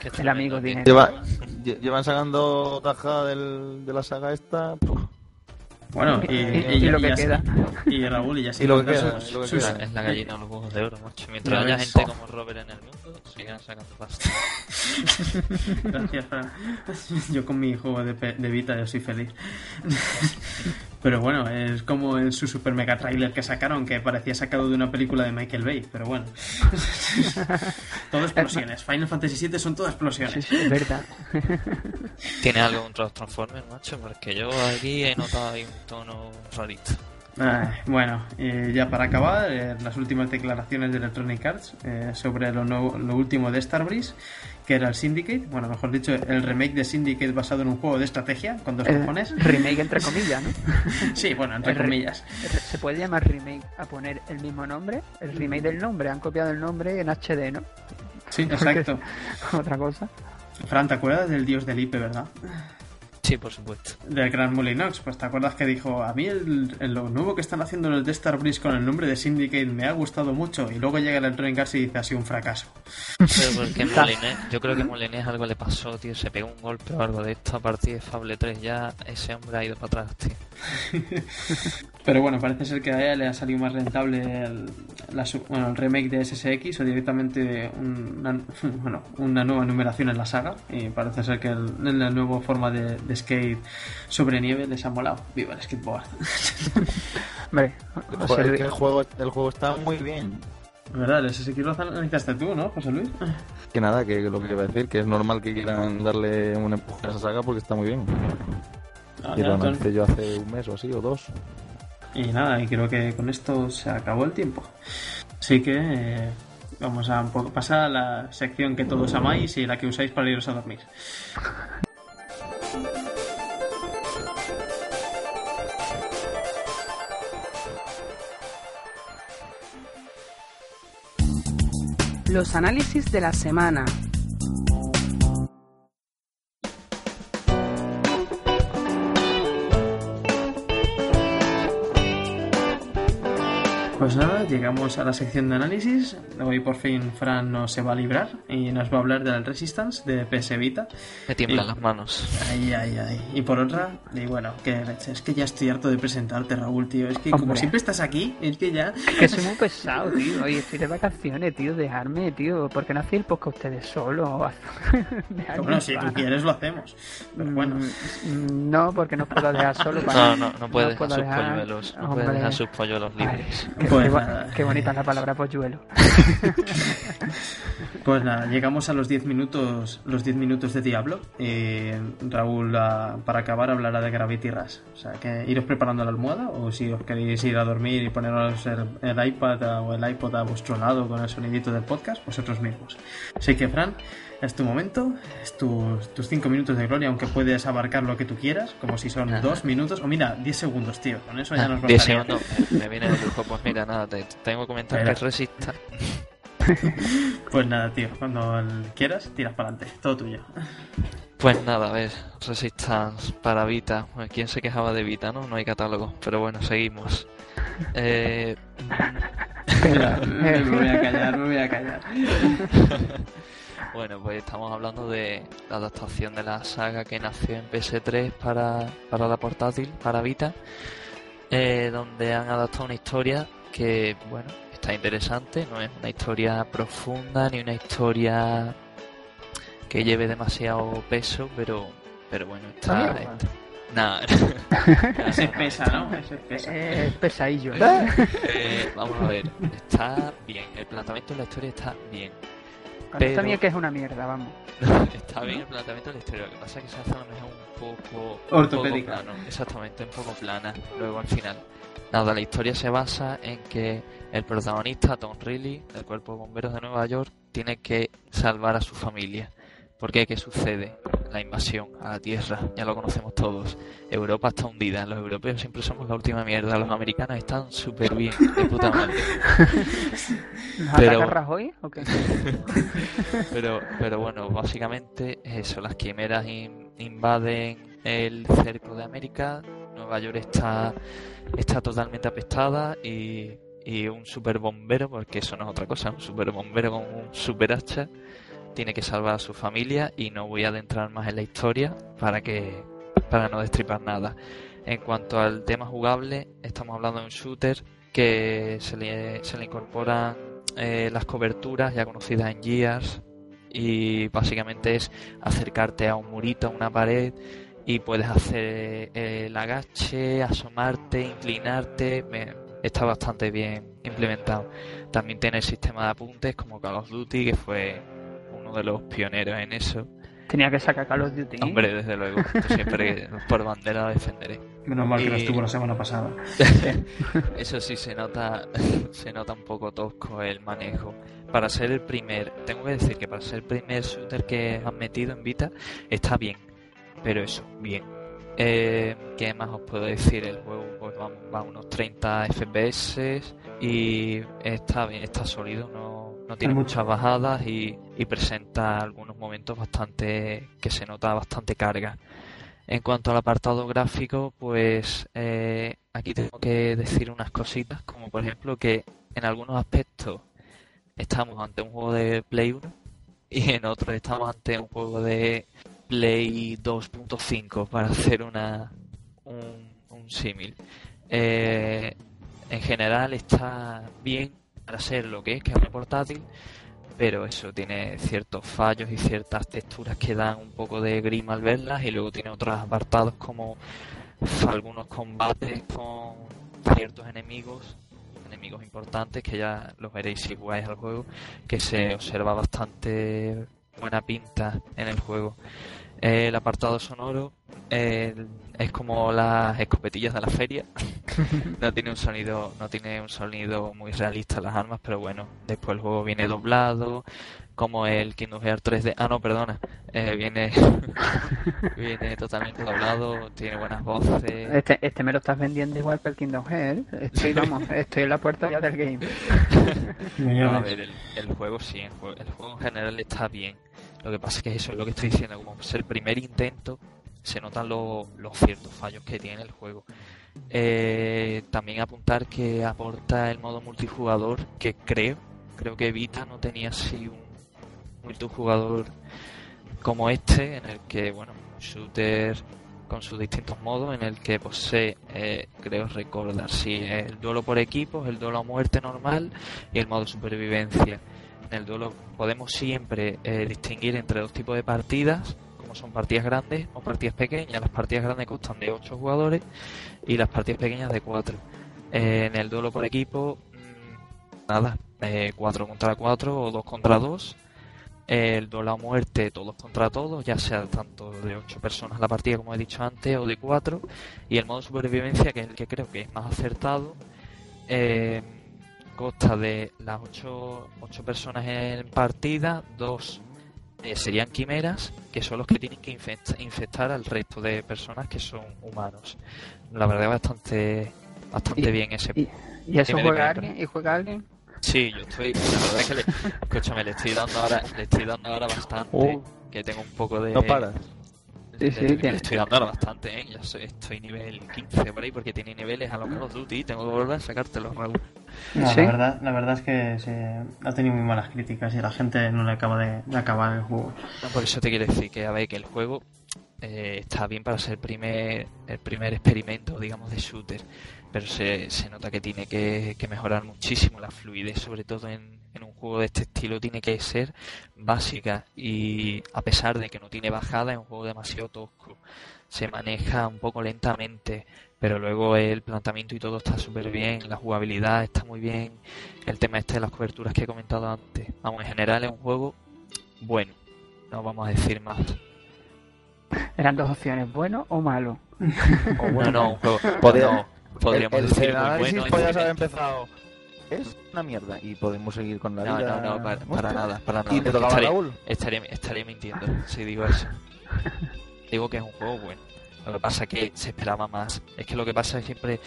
Que es El amigo dinero. Lleva, lle- llevan sacando tajada del, de la saga esta. puf. Bueno, y, Y- y lo que queda. Y Raúl, y ya se Y lo que queda, y lo que Es la gallina de los huevos de oro, macho. Mientras Ya haya gente como Robert en el mundo, sigan sacando pasta. Gracias, Fran. Yo con mi juego de, pe- de Vita ya soy feliz. Pero bueno, es como en su super mega trailer que sacaron, que parecía sacado de una película de Michael Bay, pero bueno. todo explosiones. Final Fantasy VII son todas explosiones. Sí, sí, es verdad. Tiene algo contra los Transformers, macho, porque yo aquí he notado ahí un tono rarito. Ay, bueno, eh, ya para acabar, eh, las últimas declaraciones de Electronic Arts eh, sobre lo, nuevo- lo último de Starbreeze, que era el Syndicate, bueno, mejor dicho, el remake de Syndicate basado en un juego de estrategia con dos Eh, cojones. remake entre comillas, ¿no? Sí, bueno, entre el comillas. Se puede llamar remake a poner el mismo nombre, el remake del nombre, han copiado el nombre en HD, ¿no? Sí, Porque- exacto. Otra cosa. Fran, ¿te acuerdas del dios del IP, verdad? Sí, por supuesto. Del gran Molinox, pues te acuerdas que dijo, a mí el, el- lo nuevo que están haciendo los de Starbreeze con el nombre de Syndicate me ha gustado mucho y luego llega el Electronic Arts y dice, ha sido un fracaso. Pero porque Molinés, yo creo que Molinés algo le pasó, tío, se pegó un golpe o algo de esto a partir de Fable 3, ya ese hombre ha ido para atrás, tío. Pero bueno, parece ser que a ella le ha salido más rentable el, la bueno, el remake de SSX o directamente una, bueno, una nueva numeración en la saga. Y parece ser que el- en la nueva forma de, de skate sobre nieve les ha molado. Viva el skateboard. Hombre, el juego, el juego está muy bien. ¿Verdad? El SSX lo analizaste tú, ¿no, José Luis? Que nada, que lo que iba a decir, que es normal que quieran darle un empuje a esa saga porque está muy bien. Ah, Y ya, lo analicé yo hace un mes o así, o dos. Y nada, y creo que con esto se acabó el tiempo. Así que eh, vamos a un poco pasar a la sección que todos amáis y la que usáis para iros a dormir. Los análisis de la semana. Pues nada, llegamos a la sección de análisis. Hoy por fin Fran nos se va a librar y nos va a hablar del Resistance de PS Vita. Me tiemblan Y- las manos. Ay, ay, ay. Y por otra, y bueno, que es que ya estoy harto de presentarte, Raúl, tío. Es que como siempre estás aquí, es que ya. que soy muy pesado, tío. Oye, estoy de vacaciones, tío. Dejarme, tío. ¿Por qué no hacéis el podcast ustedes solos? Bueno, en si tú quieres lo hacemos. Pero bueno. Mm, No, porque no puedo dejar solo. para- No, no, no puede dejar puedo sus dejar- polluelos, no Hombre. puede dejar sus polluelos libres. Ay, qué, Pues qué bo- nada. qué bonita la palabra polluelo. Pues nada, llegamos a los 10 minutos, los 10 minutos de Diablo. Y Raúl, ah, para acabar, hablará de Gravity Rush. O sea, que iros preparando la almohada o si os queréis ir a dormir y poneros el, el iPad a- o el iPod a vuestro lado con el sonidito del podcast, vosotros mismos. Así que, Fran, es tu momento, es tus, tus 5 minutos de gloria, aunque puedes abarcar lo que tú quieras, como si son Ajá. 2 minutos, o mira, 10 segundos, tío. Con eso ya Ah, nos 10 bastaría. segundos, me, viene de lujo. Pues mira, nada, te tengo que comentar que resista. Pues nada, tío, cuando el- quieras, tiras para adelante, todo tuyo. Pues nada, a ver, Resistance para Vita. ¿Quién se quejaba de Vita, no? No hay catálogo. Pero bueno, seguimos. Eh, Espera, me voy a callar, me voy a callar. bueno, pues estamos hablando de la adaptación de la saga que nació en PS3 para, para la portátil, para Vita, eh, donde han adaptado una historia que, bueno, está interesante, no es una historia profunda ni una historia que lleve demasiado peso, pero, pero bueno, está... Está- Nah, Ese pesa, ¿no? Ese pesa. Eh, Es pesadillo. Eh, vamos a ver, está bien, el planteamiento de la historia está bien. Está pero- bien que es una mierda, vamos. Está bien el planteamiento de la historia, lo que pasa es que se hace a lo mejor un poco, Ortopédica. un poco plano, exactamente, un poco plana, luego al final. Nada, la historia se basa en que el protagonista, Tom Riley, del Cuerpo de Bomberos de Nueva York, tiene que salvar a su familia. Porque ¿qué sucede? La invasión a la Tierra, ya lo conocemos todos. Europa está hundida, los europeos siempre somos la última mierda, los americanos están súper bien, de puta madre. ¿Nos Pero- Rajoy? Pero, pero bueno, básicamente es eso, las quimeras in- invaden el cerco de América, Nueva York está, está totalmente apestada y, y un super bombero, porque eso no es otra cosa, un super bombero con un super hacha, tiene que salvar a su familia y no voy a adentrar más en la historia para que para no destripar nada. En cuanto al tema jugable, estamos hablando de un shooter que se le, se le incorporan eh, las coberturas ya conocidas en Gears y básicamente es acercarte a un murito, a una pared y puedes hacer el agache, asomarte, inclinarte. está bastante bien implementado. También tiene el sistema de apuntes como Call of Duty, que fue uno de los pioneros en eso. Tenía que sacar Call of Duty. Hombre, desde luego. siempre por bandera defenderé. Menos mal que no estuvo la semana pasada. eso sí se nota, se nota un poco tosco el manejo. Para ser el primer, tengo que decir que para ser el primer shooter que han metido en Vita está bien pero eso, bien. Eh, ¿Qué más os puedo decir? El juego pues, va, a unos 30 FPS y está bien, está sólido, no, no tiene muchas bajadas y, presenta algunos momentos bastante que se nota bastante carga. En cuanto al apartado gráfico, pues eh, aquí tengo que decir unas cositas, como por ejemplo que en algunos aspectos estamos ante un juego de Play 1 y en otros estamos ante un juego de Play 2.5 para hacer una un, símil. Eh, en general está bien para ser lo que es, que es un portátil, pero eso tiene ciertos fallos y ciertas texturas que dan un poco de grima al verlas y luego tiene otros apartados como algunos combates con ciertos enemigos enemigos importantes que ya los veréis si jugáis al juego que se observa bastante buena pinta en el juego el apartado sonoro es como las escopetillas de la feria. no tiene un sonido, no tiene un sonido muy realista las armas, pero bueno, después el juego viene doblado, como el Kingdom Hearts 3D. Ah, no, perdona, eh, viene viene totalmente doblado, tiene buenas voces. Este, este me lo estás vendiendo igual que el Kingdom Hearts. Estoy, vamos, estoy en la puerta ya del game. a ver, el, juego sí, el juego en general está bien lo que pasa es que eso es lo que estoy diciendo, como es el primer intento, se notan los, ciertos fallos que tiene el juego. Eh, también apuntar que aporta el modo multijugador, que creo, creo que Vita no tenía así un multijugador como este, en el que, bueno, shooter con sus distintos modos, en el que posee, eh, creo recordar, sí, el duelo por equipos, el duelo a muerte normal y el modo supervivencia en el duelo podemos siempre eh, distinguir entre dos tipos de partidas, como son partidas grandes o partidas pequeñas. Las partidas grandes constan de 8 jugadores y las partidas pequeñas de 4. Eh, en el duelo por equipo, mm, nada, 4 eh, contra 4 o 2 contra 2. El duelo a muerte, todos contra todos, ya sea tanto de 8 personas la partida, como he dicho antes, o de 4. Y el modo supervivencia, que es el que creo que es más acertado. Eh, consta de las ocho, ocho personas en partida, dos eh, serían quimeras, que son los que tienen que infectar al resto de personas que son humanos. La verdad es bastante, bastante bien ese. ¿Y, y eso juega alguien? ¿Y juega alguien? Sí, yo estoy, la verdad es que le, escúchame, le estoy dando ahora, le estoy dando ahora bastante, oh. que tengo un poco de... No paras. Sí, sí, le, estoy dando bastante, ¿eh? Ya soy, estoy nivel 15 por ahí porque tiene niveles a los Call of Duty tengo que volver a sacártelos, Raúl. la, verdad, la verdad es que se ha tenido muy malas críticas y la gente no le acaba de, acabar el juego. por eso te quiero decir que, a ver, que el juego eh, está bien para ser el primer, el primer experimento, digamos, de shooter, pero se, se nota que tiene que, que mejorar muchísimo la fluidez, sobre todo en, en un juego de este estilo tiene que ser básica y a pesar de que no tiene bajada es un juego demasiado tosco. Se maneja un poco lentamente pero luego el planteamiento y todo está súper bien la jugabilidad está muy bien el tema este de las coberturas que he comentado antes. Vamos en general es un juego bueno no vamos a decir más. Eran dos opciones bueno o malo o bueno no un juego podríamos decir muy bueno. haber empezado es una mierda y podemos seguir con la vida. No, no, para, nada, para nada. ¿Y te tocaba Raúl? Estaría, mintiendo si digo eso. digo que es un juego bueno. Lo que pasa es que se esperaba más. Es que lo que pasa es siempre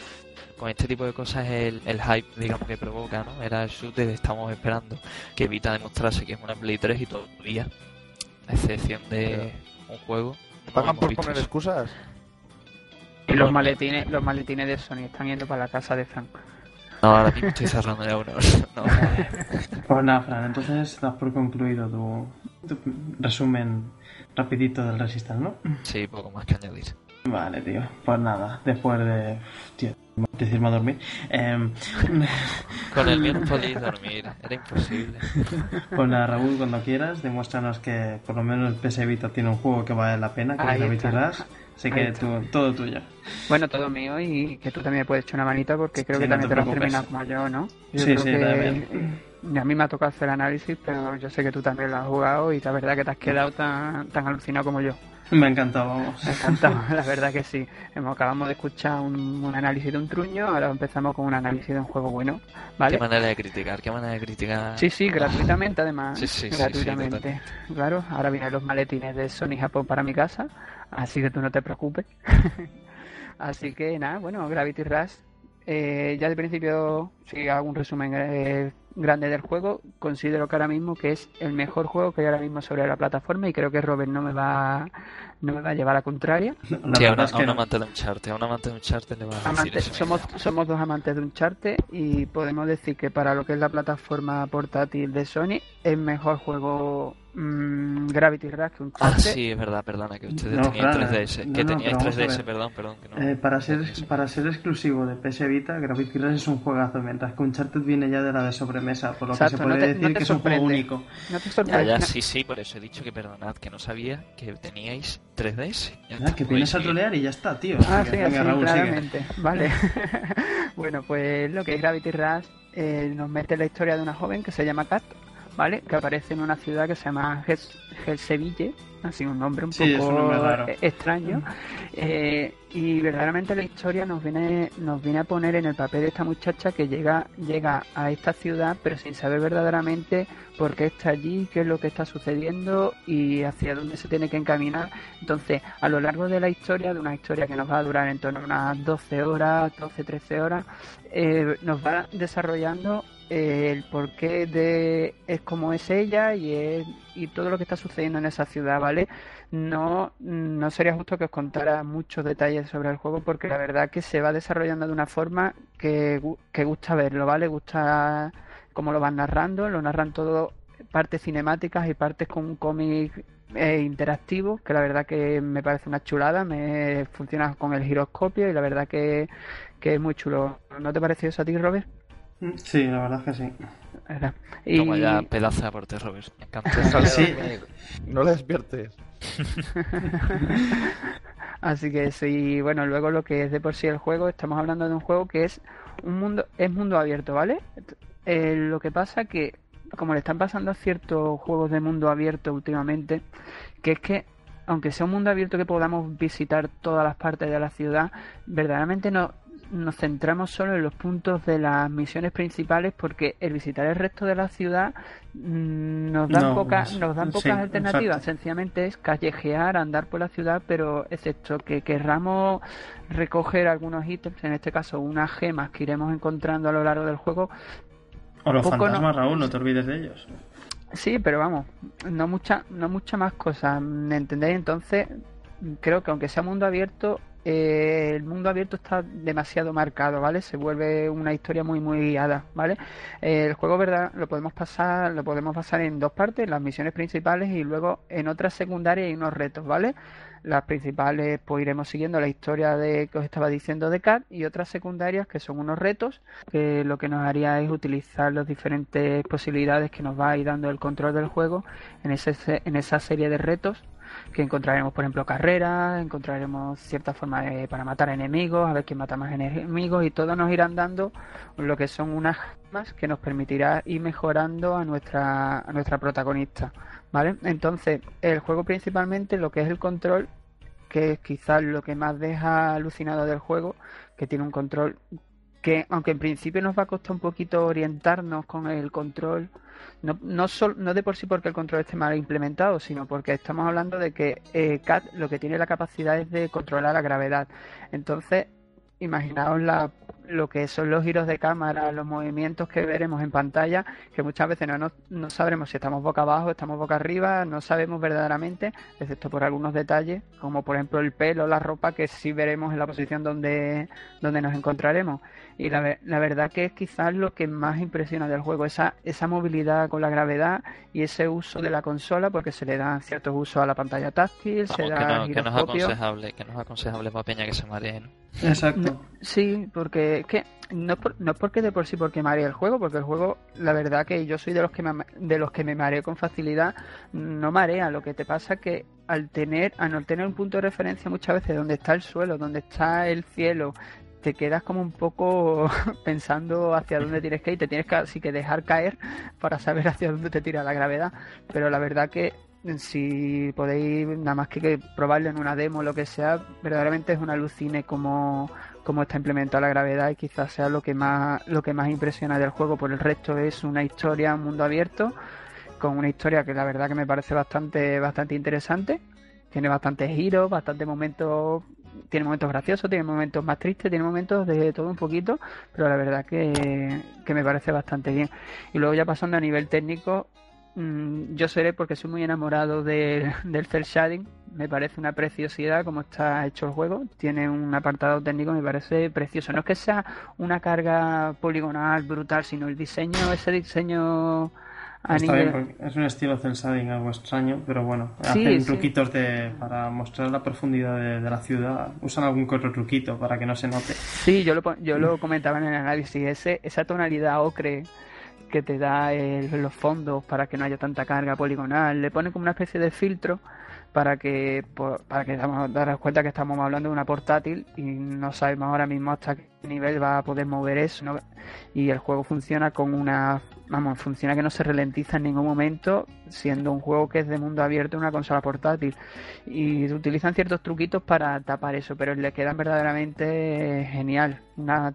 con este tipo de cosas es el, hype, digamos, que provoca, ¿no? Era el shooter, estamos esperando que evita demostrarse que es una Play 3 y todavía, a excepción de un juego. ¿Pagan por poner excusas? Y los maletines, los maletines de Sony están yendo para la casa de Frank. No, ahora mismo estoy cerrando ya uno. No. Pues nada, Fran, entonces das por concluido tu, resumen rapidito del Resistance, ¿no? Sí, poco más que añadir. Vale, tío. Pues nada, después de... Tío, decirme a dormir. Eh... Con el mío no podéis dormir, era imposible. Pues nada, Raúl, cuando quieras, demuéstranos que por lo menos el PS Vita tiene un juego que vale la pena, que es Así que todo tuyo. Bueno, todo mío y que tú también me puedes echar una manita porque creo que también te, lo has terminado como yo, ¿no? sí, sí, A mí me ha tocado hacer análisis, pero yo sé que tú también lo has jugado y la verdad que te has quedado tan, tan alucinado como yo. Me ha encantado, vamos. Me ha encantado, la verdad que sí. Hemos, acabamos de escuchar un, análisis de un truño, ahora empezamos con un análisis de un juego bueno. ¿vale? Qué manera de criticar, qué manera de criticar. Sí, sí, gratuitamente además. Sí, sí, gratuitamente. claro, ahora vienen los maletines de Sony Japón para mi casa, así que tú no te preocupes. así que nada, bueno, Gravity Rush. Eh, ya de principio, si hago un resumen eh, grande del juego, considero que ahora mismo que es el mejor juego que hay ahora mismo sobre la plataforma y creo que Robert no me va no me va a llevar a contraria. sí, a, una, un amante de un charte, a un amante de un charte le va a decir somos, somos dos amantes de un charte y podemos decir que para lo que es la plataforma portátil de Sony es mejor juego Mm, Gravity Rush que un Ah, sí, es verdad, perdona, que ustedes tenían 3DS. que teníais 3DS, perdón, perdón. Que no, eh, para, ser, para ser exclusivo de PS Vita, Gravity Rush es un juegazo, mientras que Uncharted viene ya de la de sobremesa, por lo que se puede decir que es un juego único. No te sorprende. Ya, ya, sí, sí, por eso he dicho que perdonad, que no sabía que teníais 3DS. Ya que vienes a trolear y ya está, tío. Ah, sí, así, claramente. Vale. bueno, pues lo que es Gravity Rush eh, nos mete la historia de una joven que se llama Kat ¿vale? Que aparece en una ciudad que se llama Helseville, así un nombre un poco extraño. Eh, y verdaderamente la historia nos viene, nos viene a poner en el papel de esta muchacha que llega, llega a esta ciudad, pero sin saber verdaderamente por qué está allí, qué es lo que está sucediendo y hacia dónde se tiene que encaminar. Entonces, a lo largo de la historia, de una historia que nos va a durar en torno a unas 12 horas, 12, 13 horas, eh, nos va desarrollando el porqué de es como es ella y es, y todo lo que está sucediendo en esa ciudad, ¿vale? No, no sería justo que os contara muchos detalles sobre el juego porque la verdad que se va desarrollando de una forma que, que gusta verlo, ¿vale? Gusta cómo lo van narrando, lo narran todo partes cinemáticas y partes con un cómic eh, interactivo, que la verdad que me parece una chulada, me funciona con el giroscopio y la verdad que, que es muy chulo. ¿No te pareció eso a ti, Robert? Sí, la verdad que sí. Y... Toma ya pedazo de aporte, Robert. Me encanta. sí. No le despiertes. Así que sí, bueno, luego lo que es de por sí el juego, estamos hablando de un juego que es un mundo, es mundo abierto, ¿vale? Eh, lo que pasa que, como le están pasando a ciertos juegos de mundo abierto últimamente, que es que aunque sea un mundo abierto que podamos visitar todas las partes de la ciudad, verdaderamente no, nos centramos solo en los puntos de las misiones principales porque el visitar el resto de la ciudad mm, nos dan pocas nos dan pocas alternativas. sencillamente es callejear andar por la ciudad pero excepto que querramos recoger algunos ítems en este caso unas gemas que iremos encontrando a lo largo del juego. O los fantasmas Raúl no te olvides de ellos. Sí pero vamos no mucha no mucha más cosas ¿me entendéis? entonces creo que aunque sea mundo abierto eh, el mundo abierto está demasiado marcado, ¿vale? Se vuelve una historia muy muy guiada, ¿vale? Eh, el juego, ¿verdad? Lo podemos pasar, lo podemos pasar en dos partes, las misiones principales y luego en otras secundarias y unos retos, ¿vale? Las principales, pues iremos siguiendo la historia de que os estaba diciendo de Cat y otras secundarias que son unos retos que lo que nos haría es utilizar las diferentes posibilidades que nos va a ir dando el control del juego en, ese, en esa serie de retos que encontraremos, por ejemplo, carreras, encontraremos cierta forma de, para matar enemigos, a ver quién mata más enemigos y todos nos irán dando lo que son unas gemas que nos permitirá ir mejorando a nuestra, nuestra protagonista, ¿vale? Entonces, el juego principalmente lo que es el control, que es quizás lo que más deja alucinado del juego, que tiene un control que aunque en principio nos va a costar un poquito orientarnos con el control, no, no, no de por sí porque el control esté mal implementado, sino porque estamos hablando de que eh, CAT lo que tiene la capacidad es de controlar la gravedad. Entonces, imaginaos la lo que son los giros de cámara, los movimientos que veremos en pantalla, que muchas veces no, no, sabremos si estamos boca abajo, estamos boca arriba, no sabemos verdaderamente, excepto por algunos detalles, como por ejemplo el pelo, la ropa, que sí veremos en la posición donde, donde nos encontraremos. Y la, la verdad que es quizás lo que más impresiona del juego, esa, esa movilidad con la gravedad y ese uso de la consola, porque se le dan ciertos usos a la pantalla táctil, se da que, no, es aconsejable, que no es aconsejable para Peña que se mareen. Exacto. sí, porque es que no, no es porque de por sí porque marea el juego, porque el juego, la verdad que yo soy de los que me, de los que me mareo con facilidad, no marea. Lo que te pasa que al tener, a no tener un punto de referencia muchas veces donde está el suelo, donde está el cielo, te quedas como un poco pensando hacia dónde tienes que ir, te tienes casi que dejar caer para saber hacia dónde te tira la gravedad, pero la verdad que si podéis nada más que probarlo en una demo o lo que sea, verdaderamente es un alucine como, como está implementada la gravedad y quizás sea lo que más lo que más impresiona del juego, por el resto es una historia, un mundo abierto con una historia que la verdad que me parece bastante bastante interesante, tiene bastantes giros, bastantes momentos tiene momentos graciosos, tiene momentos más tristes, tiene momentos de todo un poquito, pero la verdad que, que me parece bastante bien. Y luego ya pasando a nivel técnico, mm, yo seré porque soy muy enamorado del cel shading, me parece una preciosidad como está hecho el juego, tiene un apartado técnico me parece precioso, no es que sea una carga poligonal brutal, sino el diseño, ese diseño Está bien, es un estilo cel shading algo extraño, pero bueno, hacen truquitos de, para mostrar la profundidad de, la ciudad. Usan algún otro truquito para que no se note. Sí, yo lo, yo lo comentaba en el análisis. Ese, esa tonalidad ocre que te da los fondos para que no haya tanta carga poligonal, le pone como una especie de filtro para que para que darnos cuenta que estamos hablando de una portátil y no sabemos ahora mismo hasta qué nivel va a poder mover eso y el juego funciona con una vamos funciona que no se ralentiza en ningún momento siendo un juego que es de mundo abierto una consola portátil. Y utilizan ciertos truquitos para tapar eso pero le quedan verdaderamente genial.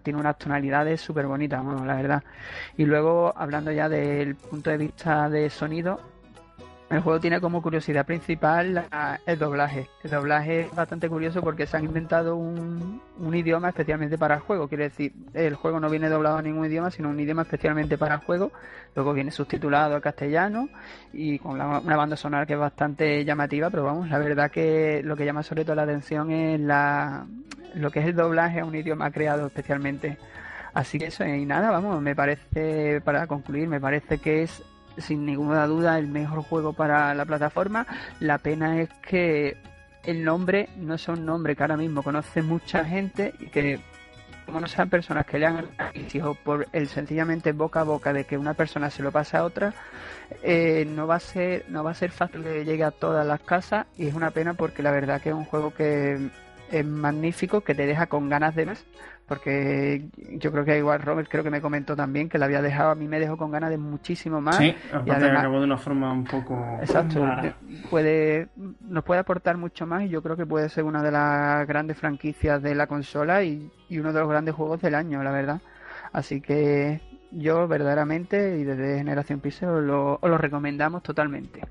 Tiene unas tonalidades súper bonitas bueno, la verdad. Y luego hablando ya del punto de vista de sonido el juego tiene como curiosidad principal el doblaje. El doblaje es bastante curioso porque se han inventado un, idioma especialmente para el juego. Quiere decir, el juego no viene doblado a ningún idioma, sino un idioma especialmente para el juego. Luego viene subtitulado al castellano y con una banda sonora que es bastante llamativa, pero vamos, la verdad que lo que llama sobre todo la atención es la, lo que es el doblaje a un idioma creado especialmente. Así que eso, y nada, vamos, me parece, para concluir, me parece que es sin ninguna duda el mejor juego para la plataforma. La pena es que el nombre no es un nombre que ahora mismo conoce mucha gente y que como no sean personas que le han o por el sencillamente boca a boca de que una persona se lo pase a otra, eh, no va a ser no va a ser fácil que llegue a todas las casas y es una pena porque la verdad que es un juego que es magnífico, que te deja con ganas de más, porque yo creo que igual Robert creo que me comentó también que la había dejado, a mí me dejó con ganas de muchísimo más. Sí, y además, acabó de una forma un poco... Exacto, puede, nos puede aportar mucho más y yo creo que puede ser una de las grandes franquicias de la consola y, uno de los grandes juegos del año, la verdad. Así que yo verdaderamente y desde Generación Pixel os lo, os lo recomendamos totalmente.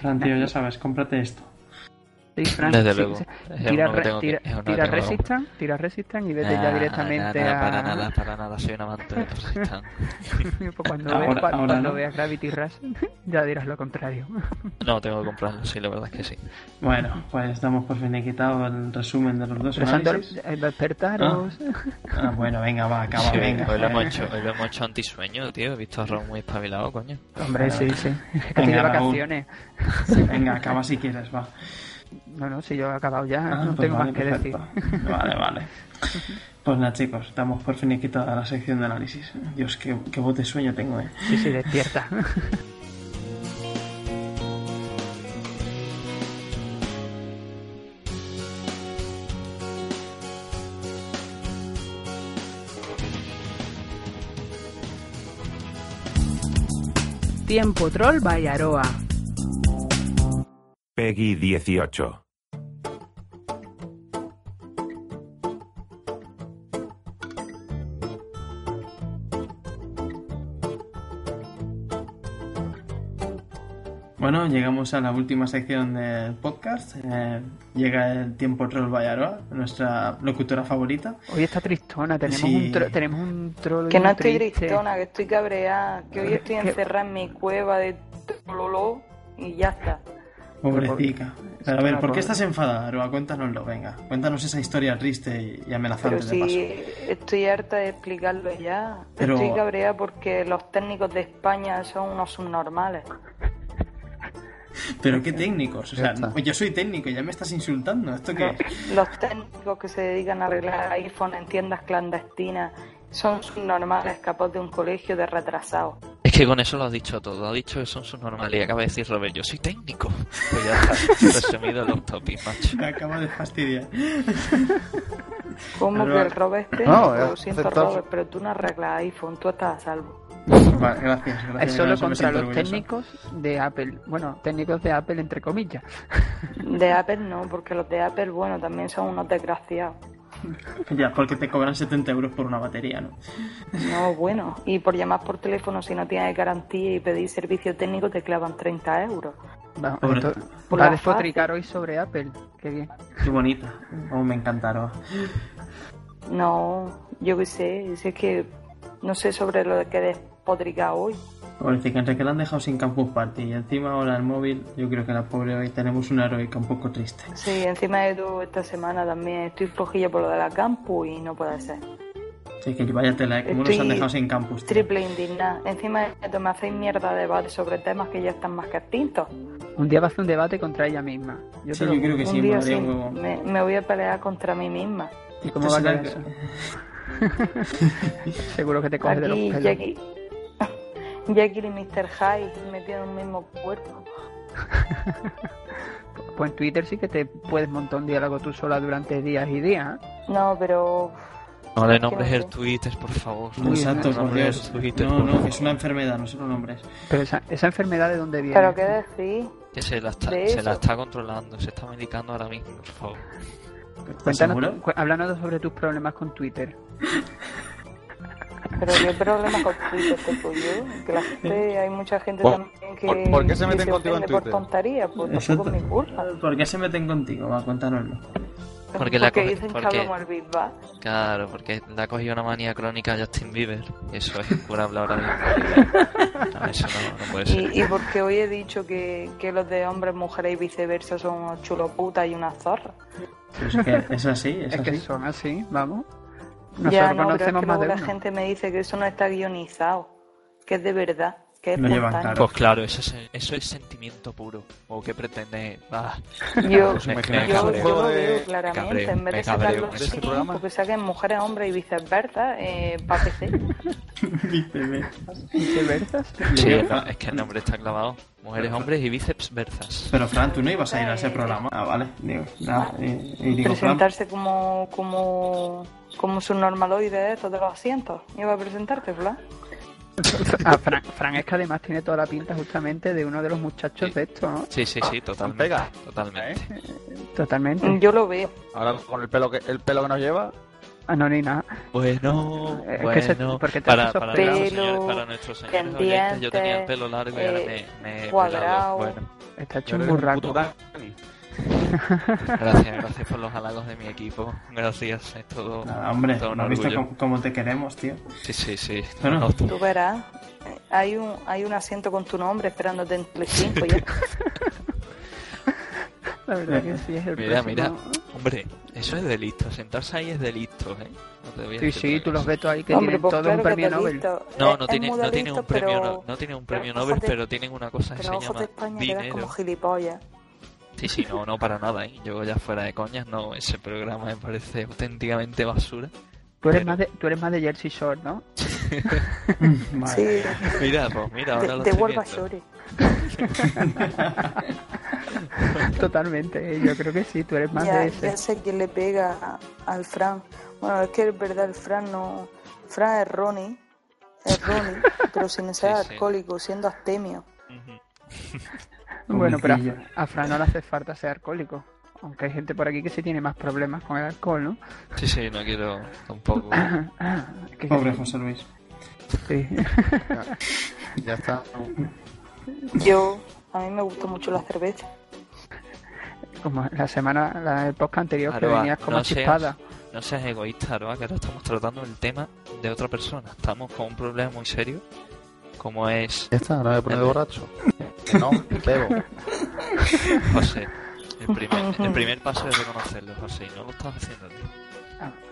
Fran, tío, ya sabes, cómprate esto. Desde luego. Tira, tira, tira Resistance, tira Resistance y vete ya directamente a. Para nada, para nada, soy un amante de Resistance. pues cuando, ahora, cuando veas Gravity Rush, ya dirás lo contrario. no, tengo que comprarlo, sí, la verdad es que sí. Bueno, pues damos por fin quitado el resumen de los dos análisis. Despertaros. Ah. ah, bueno, venga, va, acaba, venga. Hoy lo hemos hecho, hoy lo hemos hecho antisueño, tío. He visto a Ron muy espabilado, coño. Hombre, sí, sí. Es que tiene vacaciones. Venga, acaba si quieres, va. No, no, si yo he acabado ya, ah, no pues tengo más que decir. Vale, vale. Pues nada, chicos, estamos por fin aquí toda la sección de análisis. Dios, qué, qué voz de sueño tengo, eh. Sí, sí, despierta. Tiempo Troll Bayaroa. Peggy 18. Bueno, llegamos a la última sección del podcast. Eh, llega el tiempo troll Bayaroa, nuestra locutora favorita. Hoy está tristona, tenemos, un, tenemos un troll. Que no estoy tristona, que estoy cabreada, que hoy estoy encerrada en mi cueva de Tololo y ya está. Pobrecita. Pero a ver, ¿por qué estás enfadada, Aroa? Cuéntanoslo, venga. Cuéntanos esa historia triste y amenazante Pero si estoy harta de explicarlo ya. Estoy cabreada porque los técnicos de España son unos subnormales. Pero qué técnicos, o sea, yo soy técnico, y ya me estás insultando. ¿Esto qué Los técnicos que se dedican a arreglar iPhone en tiendas clandestinas son normales, capaz de un colegio de retrasados. Es que con eso lo has dicho todo. Ha dicho eso en su normalidad. Acaba de decir Robert, yo soy técnico. Pues ya está, resumido los topics, macho. Me acaba de fastidiar. ¿Cómo Pero- que el Robert es No, técnico? Lo siento, aceptar- Robert, pero tú no arreglas iPhone, tú estás a salvo. Vale, gracias. gracias Es solo contra los orgulloso. técnicos de Apple. Bueno, técnicos de Apple entre comillas. De Apple no, porque los de Apple, bueno, también son unos desgraciados. Ya, porque te cobran 70 euros por una batería, ¿no? No, bueno. Y por llamar por teléfono, si no tienes garantía y pedir servicio técnico, te clavan 30 euros. Va a la despotricar hoy sobre Apple. Qué bien. Qué bonita. Oh, me encantaron. No, yo qué sé, si es que no sé sobre lo que despotrica hoy. Pobrecita, entre que la han dejado sin Campus Party y encima ahora el móvil, yo creo que la pobre hoy tenemos una heroica un poco triste. Sí, encima de todo esta semana también estoy flojilla por lo de la campus y no puede ser. Sí, que vaya tela, ¿eh? ¿cómo nos han dejado sin Campus? tío? Triple indignada. Encima de esto me hacéis mierda de debate sobre temas que ya están más que extintos. Un día va a hacer un debate contra ella misma. Yo Sí, yo creo que sí, día sí, un huevo. me, me voy a pelear contra mí misma. ¿Y cómo va a quedar eso? Seguro que te coges de los Aquí pelos. Jackie, Jackie y Mr. Hyde metidos en un mismo cuerpo. Pues en Twitter sí que te puedes montar un diálogo tú sola durante días y días. ¿eh? No, pero No le nombres no el. Twitter, por favor. No, Exacto, No por nombres Dios. el Twitter, No, es una enfermedad, no se lo nombres. Pero esa, esa enfermedad de dónde viene. pero qué decir. Que se la, está, de se la está controlando, se está medicando ahora mismo, por favor. ¿Estás Cuéntanos, háblanos sobre tus problemas con Twitter. Pero qué problema con Twitter tengo yo. Que la gente, hay mucha gente ¿Por- también que, por- por qué se meten contigo en por Twitter? tonterías, pues Exacto. tampoco es mi culpa. ¿Por qué se meten contigo? Va, cuéntanoslo. Porque la coge- dicen porque- Big Bang. Claro, porque le ha cogido una manía crónica a Justin Bieber. Eso es incurable ahora mismo. No, eso no, no puede ser. Y, y porque hoy he dicho que, que los de hombres, mujeres y viceversa son unos chuloputas y unas zorras. Pues es que es así, es, Es que así. son así, vamos. Nosotros ya, no, pero es conocemos que más luego de la uno. gente me dice que eso no está guionizado, que es de verdad, que Lo llevan espontáneo. Pues claro, eso es, eso es sentimiento puro. ¿O qué pretende? Ah, Yo, Pues me- yo, me yo cabreo. lo de- veo me claramente. cabreo, en vez de sacarlo así, este programa. porque saquen mujeres, hombres y viceversa eh, para PC. Viceversa. ¿Viceversas? sí, no, es que el nombre está clavado. Mujeres, hombres y bíceps versas. Pero Fran, tú no ibas a ir a ese programa. Ah, vale. Digo, nada, y, y digo, Fran, Presentarse como, como, como subnormaloide estos de los asientos. Iba a presentarte, Flan. Ah, Fran, Fran es que además tiene toda la pinta justamente de uno de los muchachos Sí. de esto, ¿no? Sí, sí, sí, totalmente. Pega. Totalmente. Totalmente. Yo lo veo. Ahora con el pelo que el pelo que nos lleva, Ah, no, ni nada. Bueno, Es que se- porque te para, para, pelo, nuestros señores, para nuestros señores oyentes, yo tenía el pelo largo y ahora eh, me, me he cuadrado. pelado. Bueno, Está hecho un burraco. gracias, gracias por los halagos de mi equipo. Gracias, es todo, nada, hombre, todo un ¿no has visto orgullo. cómo, cómo te queremos, tío? Sí, sí, sí. Bueno. No, tú- Tú verás. Hay un, hay un asiento con tu nombre esperándote en Telecinco ya. La verdad que sí es el Mira, próximo. mira. Hombre, eso es delito. Sentarse ahí es delito, ¿eh? No te voy a Sí, sí, tú los ves ahí que Hombre, tienen pues todos claro un premio Nobel. No, no tiene, no tiene delito, un premio, pero- no, no tiene un pero premio Nobel, de- pero tienen una cosa que Pero de llama España dinero. como gilipollas. Sí, sí, no, no para nada, ¿eh? Yo ya fuera de coñas, no, ese programa me parece auténticamente basura. Tú eres, Pero- más de, tú eres más de Jersey Shore, ¿no? Vale. Sí, Mira, pues mira, ahora de, lo de estoy viendo. Shore. Totalmente. eh, Yo creo que sí, tú eres más Ya, de ese. ya sé quién le pega al Fran. Bueno, es que es verdad, el Fran no. Fran es Ronnie. Es Ronnie, pero sin ser Sí, sí. alcohólico, siendo astemio. Ujú. Bueno, pero a, a Fran no le hace falta ser alcohólico. Aunque hay gente por aquí que sí tiene más problemas con el alcohol, ¿no? Sí, sí, no quiero tampoco. Que- Pobre José Luis. sí. Ya está. Yo, a mí me gusta mucho la cerveza. Como la semana, la, el podcast anterior que Aroa, venías como no seas- chispada. No seas egoísta, Aroa, que ahora estamos tratando el tema de otra persona. Estamos con un problema muy serio, como es Ya está, no me pone de borracho. Que no, bebo. José. El primer, el primer paso es reconocerlo, José, y no lo estás haciendo, tío.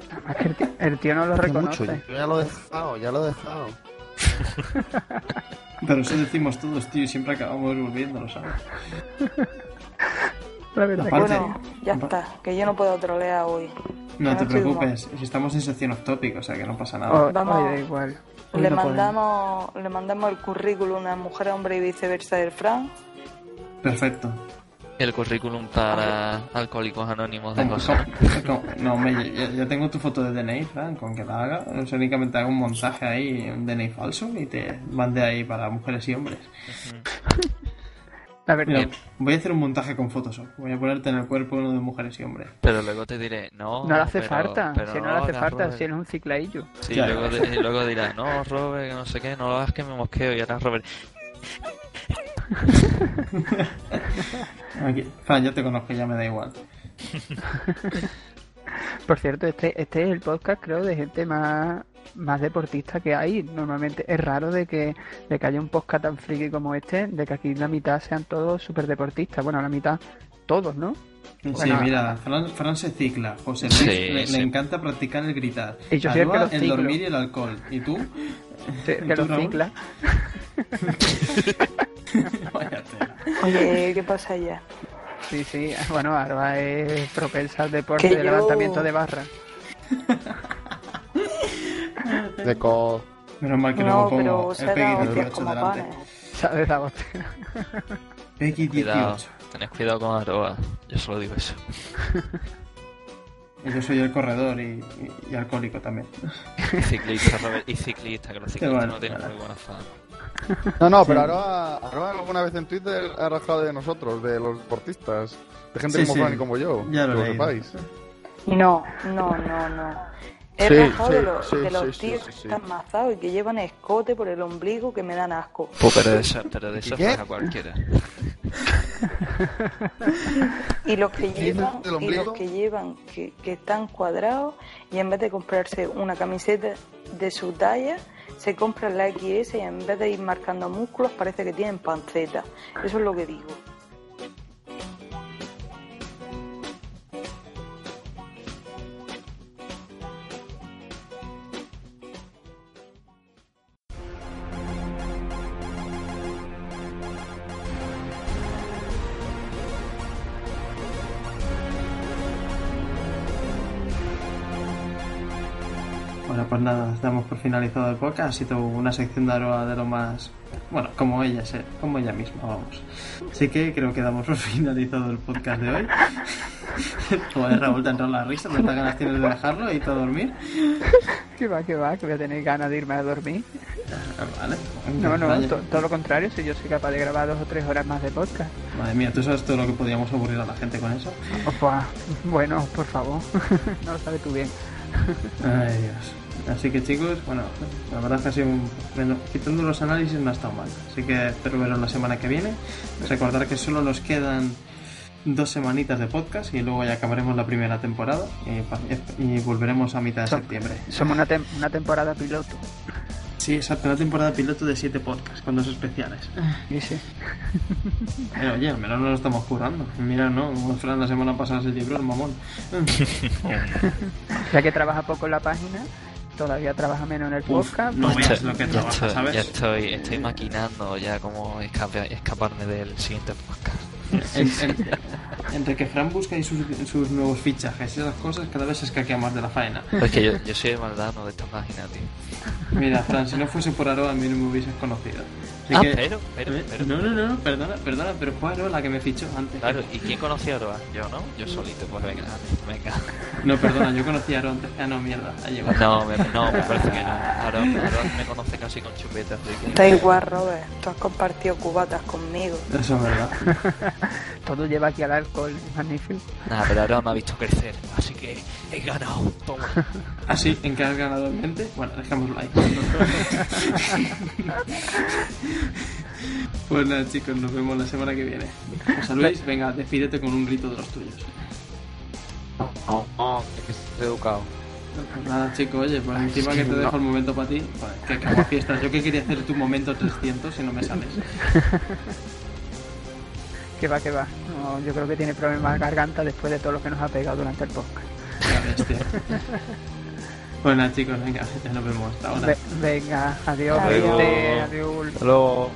Además que el tío, el tío no lo Hace mucho, reconoce. yo ya lo he dejado, ya lo he dejado. Pero eso decimos todos, tío, y siempre acabamos volviéndolo, ¿sabes? La verdad Aparte-. Bueno, ya está, que yo no puedo trolear hoy. No te no preocupes, si estamos en sección off topic, o sea que no pasa nada. Oh, Vamos. da igual. Hoy Le no podemos. mandamos, le mandamos el currículum a mujer, hombre y viceversa del Fran. Perfecto. El currículum para alcohólicos anónimos de ¿Cómo- cosas. cómo? No, hombre, ya, ya tengo tu foto de DNI, Fran, con que la haga. O sea, únicamente hago un montaje ahí, un DNI falso, y te mande ahí para mujeres y hombres. A ver, Mira, voy a hacer un montaje con Photoshop. Voy a ponerte en el cuerpo uno de mujeres y hombres. Pero luego te diré, no. no le hace pero- falta. pero si no, le hace falta, Robert. si él es un ciclaillo. Sí, Claro. luego, de- y luego dirás, no, Robert, que no sé qué, no lo hagas que me mosqueo. Y ahora Robert, Aquí. Fran, yo te conozco, ya me da igual. Por cierto, este, este es el podcast, creo, de gente más, más deportista que hay. Normalmente es raro de que, de que haya un podcast tan friki como este, de que aquí la mitad sean todos súper deportistas. Bueno, la mitad, todos, ¿no? Sí, Bueno, mira, Fran, Fran se cicla. José Luis Sí, le, sí. le encanta practicar el gritar. Y yo el dormir y el alcohol. ¿Y tú? Sí, ¿Y que tú, los Raúl? cicla. Vaya tela. Oye, ¿qué pasa allá? Sí, sí. Bueno, Arba es propensa al deporte de yo- levantamiento de barra. De co... Menos mal que No, luego pero pongo se el da Peggy hostias 18 como delante. Peggy cuidado, 18. tenés cuidado con Aroa. Yo solo digo eso. Yo soy el corredor y, y- y alcohólico también. Y ciclista, Robert, y ciclista, que los ciclistas bueno, no tienen muy buena fama. No, no, pero Aroa, Aroa alguna vez en Twitter ha rajado de nosotros, de los deportistas, de gente Sí, como sí. Fran y como yo. Ya lo que leído. sepáis. No, no, no, no. He Sí, rajado sí, de los, sí, de los tíos sí, que sí. están mazados y que llevan escote por el ombligo que me dan asco. Pues, pero de eso, pero de raja cualquiera. Y los que ¿Tiene llevan, y los que llevan, que, que están cuadrados y en vez de comprarse una camiseta de su talla, se compran la XS y en vez de ir marcando músculos parece que tienen panceta. Eso es lo que digo. Nada, damos por finalizado el podcast. Ha sido una sección de Aroa de lo más. Bueno, como ella, se- como ella misma, vamos. Así que creo que damos por finalizado el podcast de hoy. Joder, Raúl, te ha entrado la risa, ¿cuántas ganas tienes de dejarlo y todo dormir? Que va, que va, que voy a tener ganas de irme a dormir. Ah, Vale. No, no, to- todo lo contrario, si yo soy capaz de grabar dos o tres horas más de podcast. Madre mía, ¿tú sabes todo lo que podíamos aburrir a la gente con eso? Opa, bueno, por favor, no lo sabes tú bien. Ay, Dios. Así que chicos, bueno, la verdad es que ha sido un... quitando los análisis no ha estado mal. Así que espero veros la semana que viene. Recordar que solo nos quedan dos semanitas de podcast y luego ya acabaremos la primera temporada y, pa- y volveremos a mitad de Son- septiembre. Somos una, tem- una temporada piloto. Sí, exacto, una temporada piloto de siete podcasts con dos especiales. Y sí. Pero oye, al menos nos lo estamos curando. Mira, no, Fran la semana pasada se libró el mamón. Ya que trabaja poco en la página, todavía trabaja menos en el Uf, podcast. no Ya veas lo que ya trabaja, estoy, ¿sabes? ya estoy, estoy maquinando ya cómo escape- escaparme del siguiente podcast. En- en- entre que Fran busca ahí sus, sus nuevos fichajes y esas cosas, cada vez se escaquea más de la faena. Es que yo, yo soy el maldano de esta página, tío. Mira, Fran, si no fuese por Aroa, a mí no me hubieses conocido. Así Ah, que- pero, pero, ¿Eh? pero. No, no, no, perdona, perdona, pero fue Aroa la que me fichó antes. Claro, ¿y quién conocía a Aroa? Yo, ¿no? Yo solito, pues venga, venga. No, perdona, yo conocí a Aroa antes. Ah, no, mierda, ha llegado. No, me, no, me parece que no. Aroa, Aroa me conoce casi con chupetas, que... Da igual, Robert. Tú has compartido cubatas conmigo. Eso es verdad. Todo lleva aquí al alcohol, magnífico. Nada, pero Aroa me ha visto crecer, así que he ganado. Toma. Así, ¿en qué has ganado en mente? Bueno, dejémoslo ahí. pues nada, chicos, nos vemos la semana que viene. José Luis, venga, despídete con un grito de los tuyos. No, no, es que es educado. Pues nada, chico, oye, pues encima que te dejo el momento para ti, joder, que como fiestas. Yo que quería hacer tu momento 300 y no me sales. Que va, que va. No, yo creo que tiene problemas de garganta después de todo lo que nos ha pegado durante el podcast. Nada, chicos, venga, ya nos vemos. Hasta ahora. Ve- venga, adiós, Adiós. gente, adiós. Hasta luego.